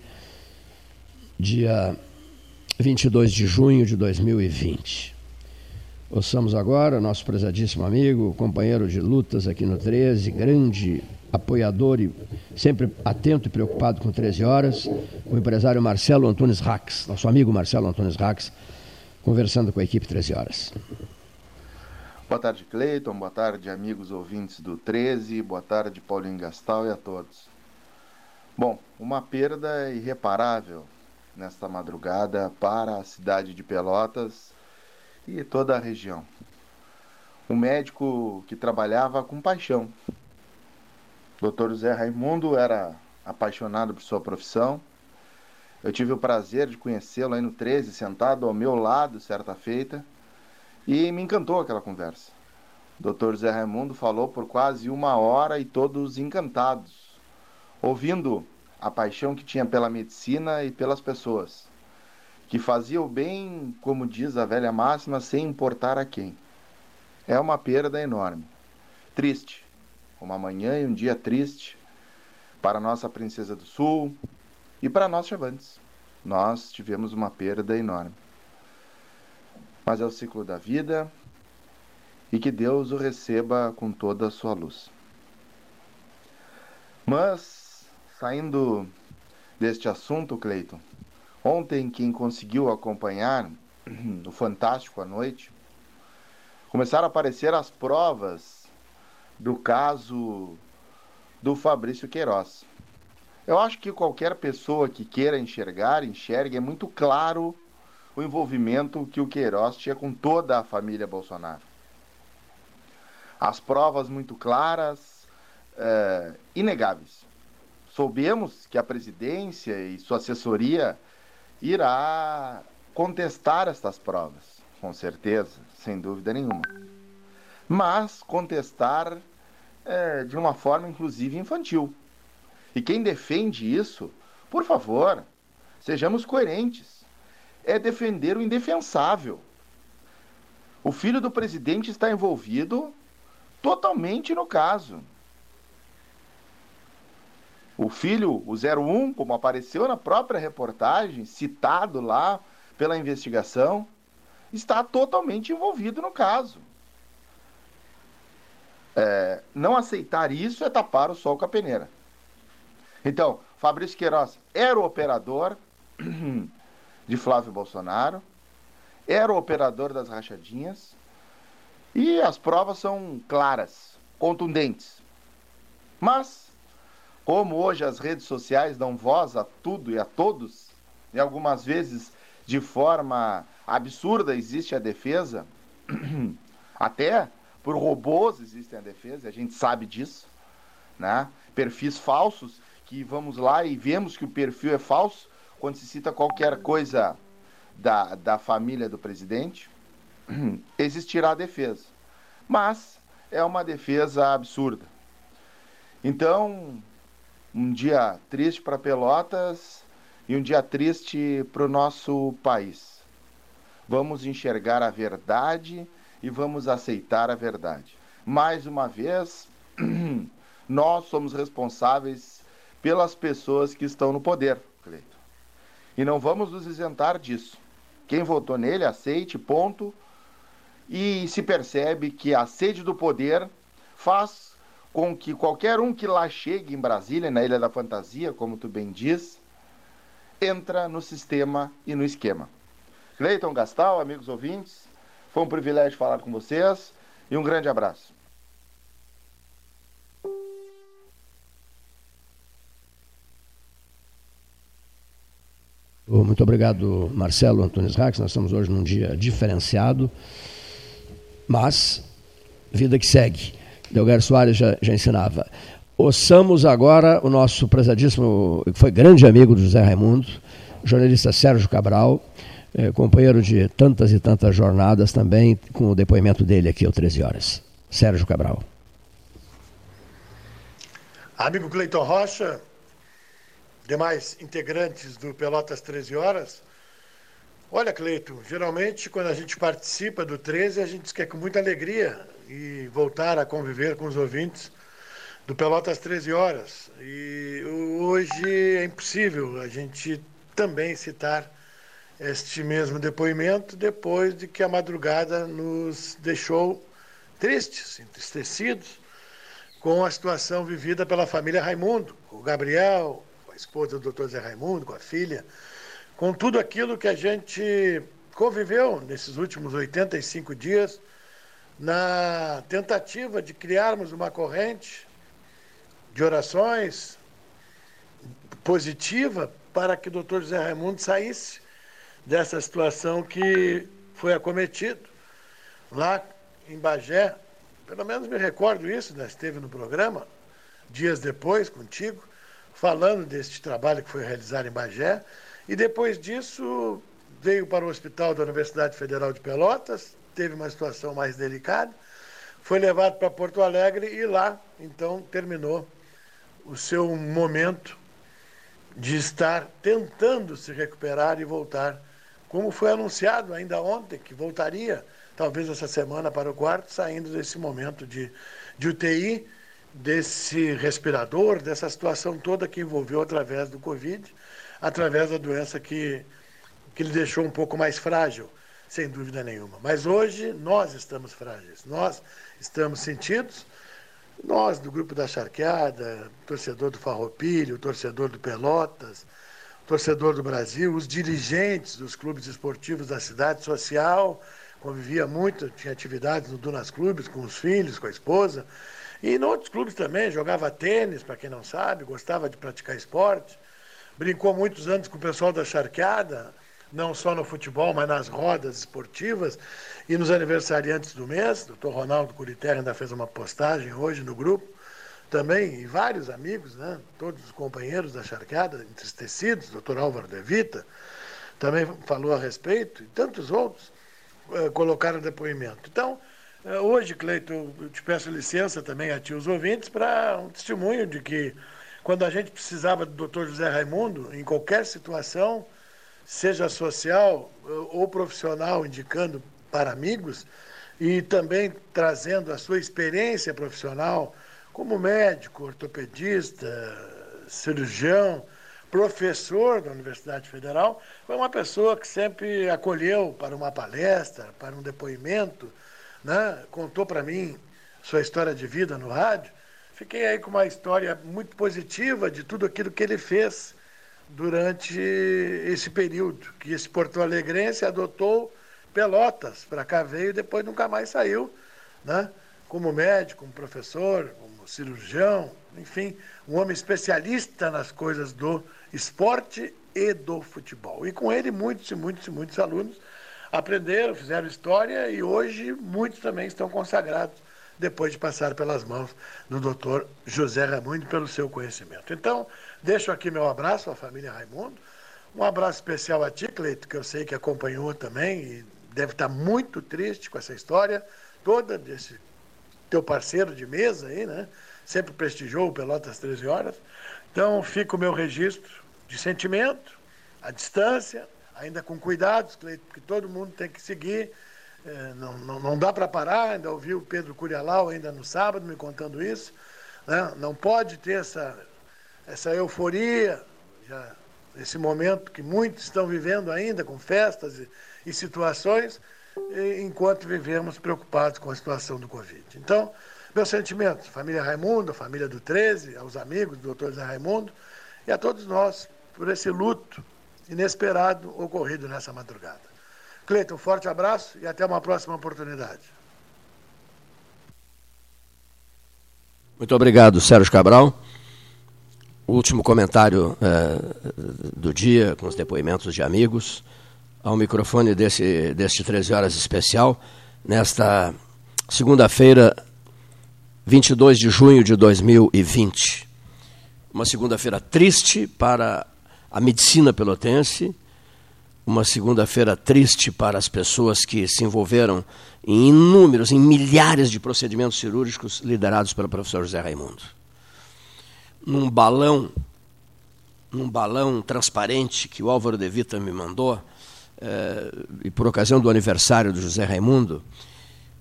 dia 22 de junho de 2020. Ouçamos agora nosso prezadíssimo amigo, companheiro de lutas aqui no 13, grande apoiador e sempre atento e preocupado com 13 horas, o empresário Marcelo Antunes Rax, nosso amigo Marcelo Antunes Rax, conversando com a equipe 13 horas. Boa tarde, Cleiton. Boa tarde, amigos ouvintes do 13. Boa tarde, Paulinho Gastal e a todos. Bom, uma perda irreparável nesta madrugada para a cidade de Pelotas e toda a região. Um médico que trabalhava com paixão. O Dr. José Raimundo era apaixonado por sua profissão. Eu tive o prazer de conhecê-lo aí no 13, sentado ao meu lado, certa feita, e me encantou aquela conversa. O Dr. José Raimundo falou por quase uma hora e todos encantados, ouvindo a paixão que tinha pela medicina e pelas pessoas que fazia o bem, como diz a velha máxima, sem importar a quem. É uma perda enorme. Triste. Uma manhã e um dia triste para nossa Princesa do Sul e para nós Chavantes. Nós tivemos uma perda enorme. Mas é o ciclo da vida e que Deus o receba com toda a sua luz. Mas, saindo deste assunto, Cleiton, Ontem, quem conseguiu acompanhar o Fantástico à noite, começaram a aparecer as provas do caso do Fabrício Queiroz. Eu acho que qualquer pessoa que queira enxergar, enxergue, é muito claro o envolvimento que o Queiroz tinha com toda a família Bolsonaro. As provas muito claras, é, inegáveis. Soubemos que a presidência e sua assessoria irá contestar estas provas, com certeza, sem dúvida nenhuma. Mas contestar é, de uma forma, inclusive, infantil. E quem defende isso, por favor, sejamos coerentes. É defender o indefensável. O filho do presidente está envolvido totalmente no caso. O filho, o 01, como apareceu na própria reportagem, citado lá pela investigação, está totalmente envolvido no caso. É, não aceitar isso é tapar o sol com a peneira. Então, Fabrício Queiroz era o operador de Flávio Bolsonaro, era o operador das rachadinhas, e as provas são claras, contundentes. Mas como hoje as redes sociais dão voz a tudo e a todos, e algumas vezes de forma absurda existe a defesa, até por robôs existe a defesa, a gente sabe disso, né? Perfis falsos que vamos lá e vemos que o perfil é falso quando se cita qualquer coisa da, da família do presidente, existirá defesa. Mas é uma defesa absurda. Então, um dia triste para Pelotas e um dia triste para o nosso país. Vamos enxergar a verdade e vamos aceitar a verdade. Mais uma vez, nós somos responsáveis pelas pessoas que estão no poder, Cleito. E não vamos nos isentar disso. Quem votou nele, aceite, ponto. E se percebe que a sede do poder faz com que qualquer um que lá chegue em Brasília, na Ilha da Fantasia, como tu bem diz, entra no sistema e no esquema. Cleiton Gastal, amigos ouvintes, foi um privilégio falar com vocês e um grande abraço. Muito obrigado, Marcelo Antunes Rax. Nós estamos hoje num dia diferenciado, mas vida que segue. Delgado Soares já, já ensinava. Ouçamos agora o nosso prezadíssimo, que foi grande amigo do José Raimundo, jornalista Sérgio Cabral, eh, companheiro de tantas e tantas jornadas também, com o depoimento dele aqui às 13 horas. Sérgio Cabral. Amigo Cleiton Rocha, demais integrantes do Pelotas 13 Horas, Olha, Cleito, geralmente quando a gente participa do 13, a gente quer com muita alegria e voltar a conviver com os ouvintes do Pelotas 13 horas. E hoje é impossível a gente também citar este mesmo depoimento depois de que a madrugada nos deixou tristes, entristecidos com a situação vivida pela família Raimundo, com o Gabriel, com a esposa do Dr. Zé Raimundo, com a filha com tudo aquilo que a gente conviveu nesses últimos 85 dias, na tentativa de criarmos uma corrente de orações positiva para que o doutor José Raimundo saísse dessa situação que foi acometido lá em Bagé. Pelo menos me recordo isso, né? esteve no programa, dias depois, contigo, falando deste trabalho que foi realizado em Bagé. E depois disso, veio para o hospital da Universidade Federal de Pelotas, teve uma situação mais delicada, foi levado para Porto Alegre e lá, então, terminou o seu momento de estar tentando se recuperar e voltar, como foi anunciado ainda ontem, que voltaria, talvez essa semana, para o quarto, saindo desse momento de, de UTI, desse respirador, dessa situação toda que envolveu através do Covid através da doença que, que lhe deixou um pouco mais frágil, sem dúvida nenhuma. Mas hoje nós estamos frágeis, nós estamos sentidos, nós do grupo da Charqueada, torcedor do Farroupilho, torcedor do Pelotas, torcedor do Brasil, os dirigentes dos clubes esportivos da cidade social, convivia muito, tinha atividades no Dunas Clubes com os filhos, com a esposa, e em outros clubes também, jogava tênis, para quem não sabe, gostava de praticar esporte. Brincou muitos anos com o pessoal da charqueada, não só no futebol, mas nas rodas esportivas e nos aniversariantes do mês. O doutor Ronaldo Curiterra ainda fez uma postagem hoje no grupo, também, e vários amigos, né? todos os companheiros da charqueada, entristecidos, o doutor Álvaro De Vita, também falou a respeito, e tantos outros eh, colocaram depoimento. Então, eh, hoje, Cleito, eu te peço licença também a ti os ouvintes para um testemunho de que quando a gente precisava do Dr. José Raimundo, em qualquer situação, seja social ou profissional, indicando para amigos, e também trazendo a sua experiência profissional como médico, ortopedista, cirurgião, professor da Universidade Federal, foi uma pessoa que sempre acolheu para uma palestra, para um depoimento, né? contou para mim sua história de vida no rádio, fiquei aí com uma história muito positiva de tudo aquilo que ele fez durante esse período, que esse Porto Alegrense adotou Pelotas, para cá veio e depois nunca mais saiu, né? como médico, como professor, como cirurgião, enfim, um homem especialista nas coisas do esporte e do futebol. E com ele muitos e muitos e muitos alunos aprenderam, fizeram história e hoje muitos também estão consagrados depois de passar pelas mãos do doutor José Raimundo pelo seu conhecimento. Então, deixo aqui meu abraço à família Raimundo, um abraço especial a ti, Cleito, que eu sei que acompanhou também e deve estar muito triste com essa história toda desse teu parceiro de mesa aí, né? Sempre prestigiou o Pelotas 13 horas. Então, fica o meu registro de sentimento, à distância, ainda com cuidados, Cleito, porque todo mundo tem que seguir é, não, não, não, dá para parar, ainda ouvi o Pedro Curialau ainda no sábado me contando isso. Né? Não pode ter essa, essa euforia, já, esse momento que muitos estão vivendo ainda, com festas e, e situações, e, enquanto vivemos preocupados com a situação do Covid. Então, meus sentimentos, família Raimundo, família do 13, aos amigos do doutor Zé Raimundo e a todos nós por esse luto inesperado ocorrido nessa madrugada. Cleiton, um forte abraço e até uma próxima oportunidade. Muito obrigado, Sérgio Cabral. Último comentário é, do dia, com os depoimentos de amigos, ao microfone desse, deste 13 horas especial, nesta segunda-feira, 22 de junho de 2020. Uma segunda-feira triste para a medicina pelotense, uma segunda-feira triste para as pessoas que se envolveram em inúmeros, em milhares de procedimentos cirúrgicos liderados pelo professor José Raimundo. Num balão, num balão transparente que o Álvaro de Vita me mandou, eh, e por ocasião do aniversário do José Raimundo,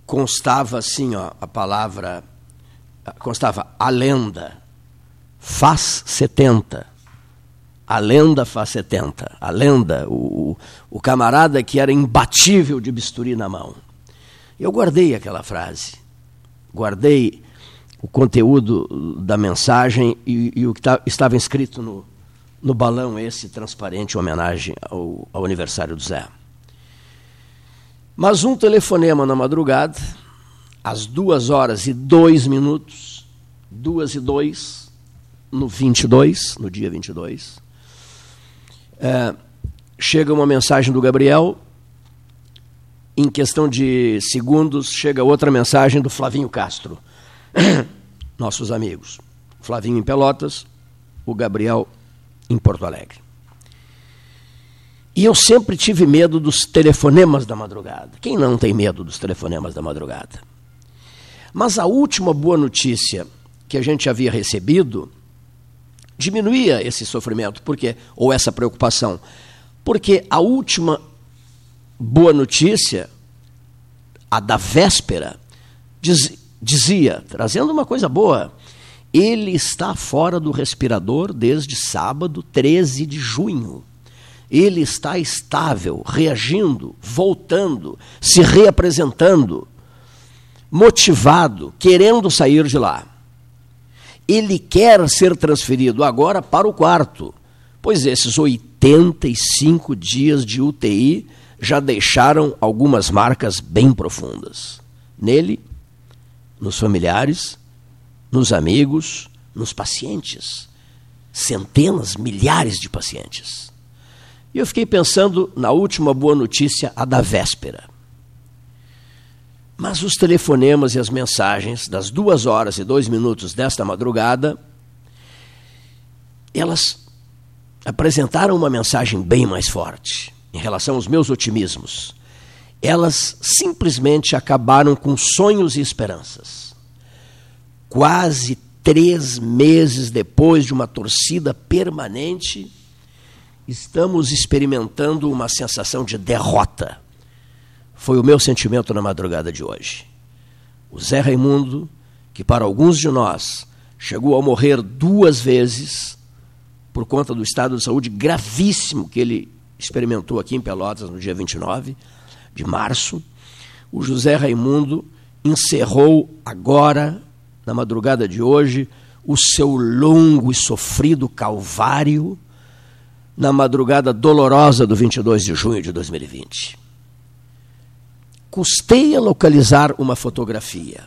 constava assim, ó, a palavra, constava a lenda, faz 70. A lenda faz 70. A lenda, o, o camarada que era imbatível de bisturi na mão. Eu guardei aquela frase. Guardei o conteúdo da mensagem e, e o que tá, estava escrito no, no balão esse transparente em homenagem ao, ao aniversário do Zé. Mas um telefonema na madrugada, às duas horas e dois minutos, duas e dois, no 22, no dia 22, é, chega uma mensagem do Gabriel, em questão de segundos, chega outra mensagem do Flavinho Castro, nossos amigos. Flavinho em Pelotas, o Gabriel em Porto Alegre. E eu sempre tive medo dos telefonemas da madrugada. Quem não tem medo dos telefonemas da madrugada? Mas a última boa notícia que a gente havia recebido diminuía esse sofrimento, porque ou essa preocupação, porque a última boa notícia, a da véspera, diz, dizia, trazendo uma coisa boa, ele está fora do respirador desde sábado, 13 de junho. Ele está estável, reagindo, voltando, se reapresentando, motivado, querendo sair de lá. Ele quer ser transferido agora para o quarto, pois esses 85 dias de UTI já deixaram algumas marcas bem profundas. Nele, nos familiares nos amigos, nos pacientes. Centenas, milhares de pacientes. E eu fiquei pensando na última boa notícia, a da véspera. Mas os telefonemas e as mensagens das duas horas e dois minutos desta madrugada, elas apresentaram uma mensagem bem mais forte em relação aos meus otimismos. Elas simplesmente acabaram com sonhos e esperanças quase três meses depois de uma torcida permanente, estamos experimentando uma sensação de derrota. Foi o meu sentimento na madrugada de hoje. O Zé Raimundo, que para alguns de nós chegou a morrer duas vezes por conta do estado de saúde gravíssimo que ele experimentou aqui em Pelotas no dia 29 de março, o José Raimundo encerrou agora na madrugada de hoje, o seu longo e sofrido calvário na madrugada dolorosa do 22 de junho de 2020. Custei a localizar uma fotografia,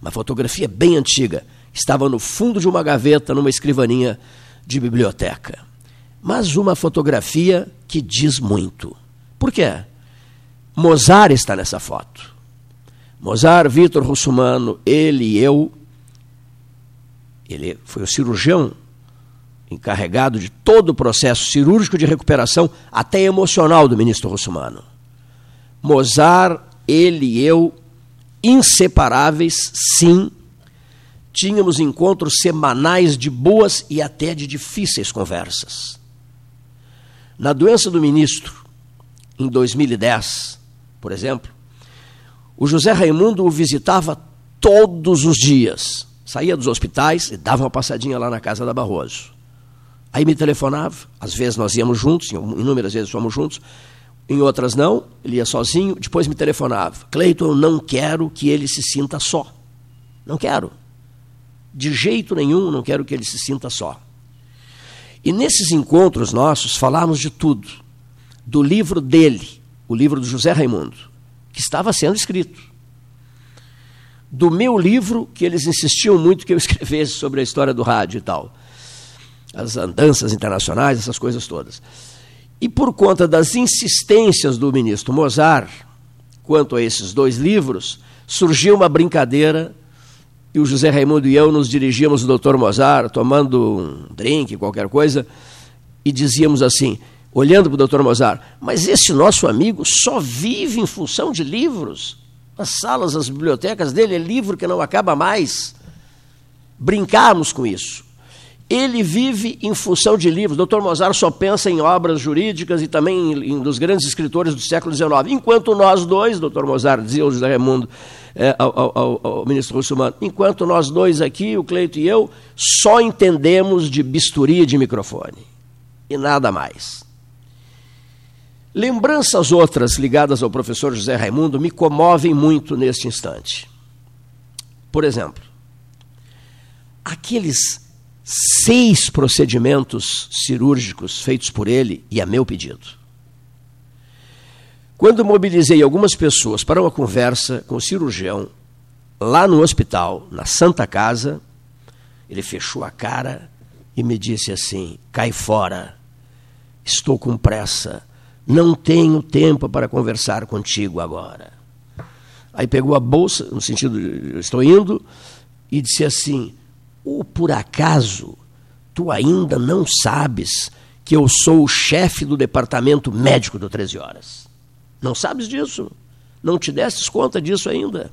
uma fotografia bem antiga, estava no fundo de uma gaveta numa escrivaninha de biblioteca. Mas uma fotografia que diz muito. Por quê? Mozart está nessa foto. Mozart, Vitor Russumano, ele e eu ele foi o cirurgião encarregado de todo o processo cirúrgico de recuperação, até emocional, do ministro russomano. Mozart, ele e eu, inseparáveis, sim, tínhamos encontros semanais de boas e até de difíceis conversas. Na doença do ministro, em 2010, por exemplo, o José Raimundo o visitava todos os dias saía dos hospitais e dava uma passadinha lá na casa da Barroso. Aí me telefonava, às vezes nós íamos juntos, inúmeras vezes fomos juntos, em outras não, ele ia sozinho, depois me telefonava. Cleiton, eu não quero que ele se sinta só. Não quero. De jeito nenhum, não quero que ele se sinta só. E nesses encontros nossos falamos de tudo. Do livro dele, o livro do José Raimundo, que estava sendo escrito do meu livro, que eles insistiam muito que eu escrevesse sobre a história do rádio e tal. As andanças internacionais, essas coisas todas. E por conta das insistências do ministro Mozart quanto a esses dois livros, surgiu uma brincadeira e o José Raimundo e eu nos dirigíamos ao doutor Mozart, tomando um drink, qualquer coisa, e dizíamos assim, olhando para o doutor Mozart, mas esse nosso amigo só vive em função de livros as salas, as bibliotecas dele é livro que não acaba mais. Brincarmos com isso. ele vive em função de livros. Dr. Mozart só pensa em obras jurídicas e também em, em dos grandes escritores do século XIX. Enquanto nós dois, Dr. Mozart dizia o José Raimundo é, ao, ao, ao, ministro Russomano, enquanto nós dois aqui, o Cleito e eu, só entendemos de bisturi e de microfone. E nada mais. Lembranças outras ligadas ao professor José Raimundo me comovem muito neste instante. Por exemplo, aqueles seis procedimentos cirúrgicos feitos por ele e a meu pedido. Quando mobilizei algumas pessoas para uma conversa com o cirurgião lá no hospital, na Santa Casa, ele fechou a cara e me disse assim: cai fora, estou com pressa, não tenho tempo para conversar contigo agora. Aí pegou a bolsa, no sentido de estou indo, e disse assim: ou por acaso tu ainda não sabes que eu sou o chefe do departamento médico do 13 Horas? Não sabes disso? Não te destes conta disso ainda?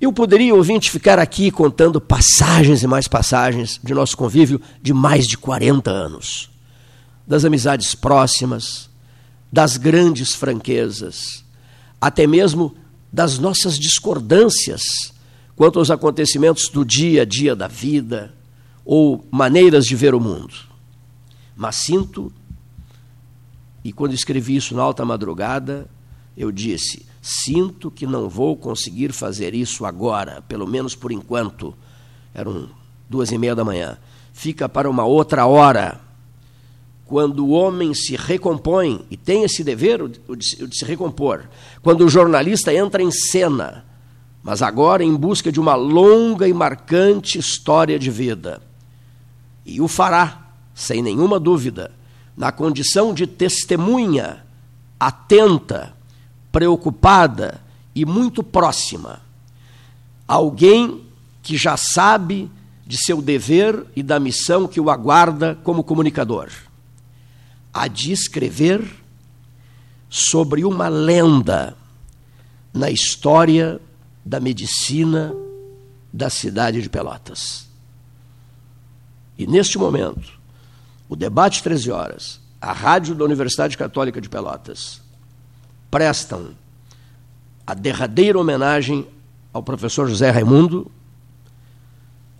Eu poderia, ouvinte, ficar aqui contando passagens e mais passagens de nosso convívio de mais de 40 anos. Das amizades próximas, das grandes franquezas, até mesmo das nossas discordâncias quanto aos acontecimentos do dia a dia da vida ou maneiras de ver o mundo. Mas sinto, e quando escrevi isso na alta madrugada, eu disse: sinto que não vou conseguir fazer isso agora, pelo menos por enquanto. Eram duas e meia da manhã. Fica para uma outra hora. Quando o homem se recompõe, e tem esse dever, o de se recompor, quando o jornalista entra em cena, mas agora em busca de uma longa e marcante história de vida. E o fará, sem nenhuma dúvida, na condição de testemunha, atenta, preocupada e muito próxima. Alguém que já sabe de seu dever e da missão que o aguarda como comunicador. A de escrever sobre uma lenda na história da medicina da cidade de Pelotas. E neste momento, o debate 13 horas, a rádio da Universidade Católica de Pelotas prestam a derradeira homenagem ao professor José Raimundo,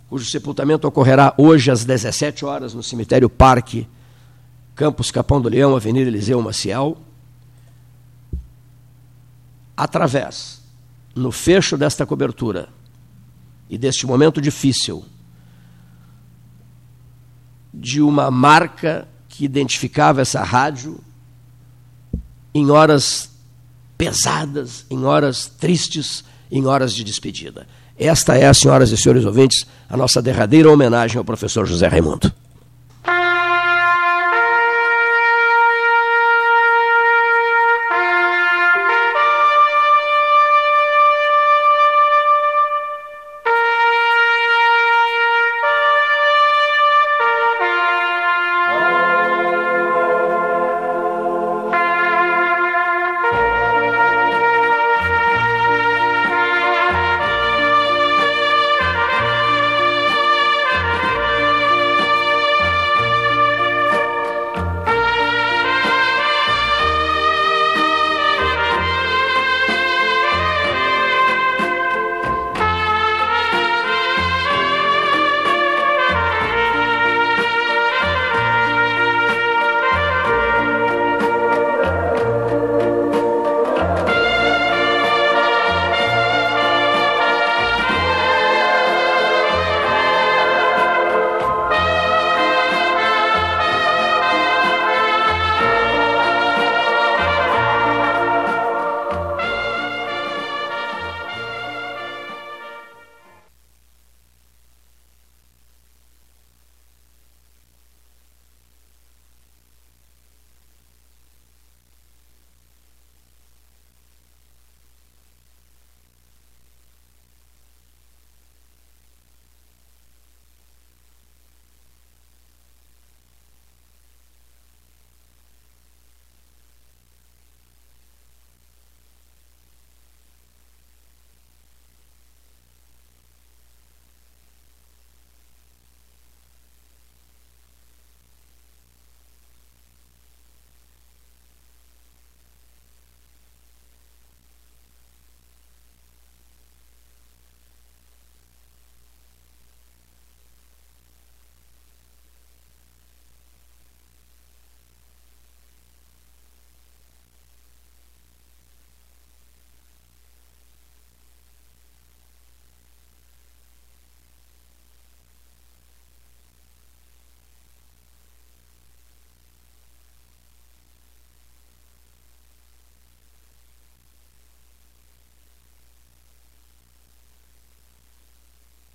cujo sepultamento ocorrerá hoje às 17 horas no cemitério Parque, Campos Capão do Leão, Avenida Eliseu Maciel, através no fecho desta cobertura e deste momento difícil, de uma marca que identificava essa rádio em horas pesadas, em horas tristes, em horas de despedida. Esta é, senhoras e senhores ouvintes, a nossa derradeira homenagem ao professor José Raimundo.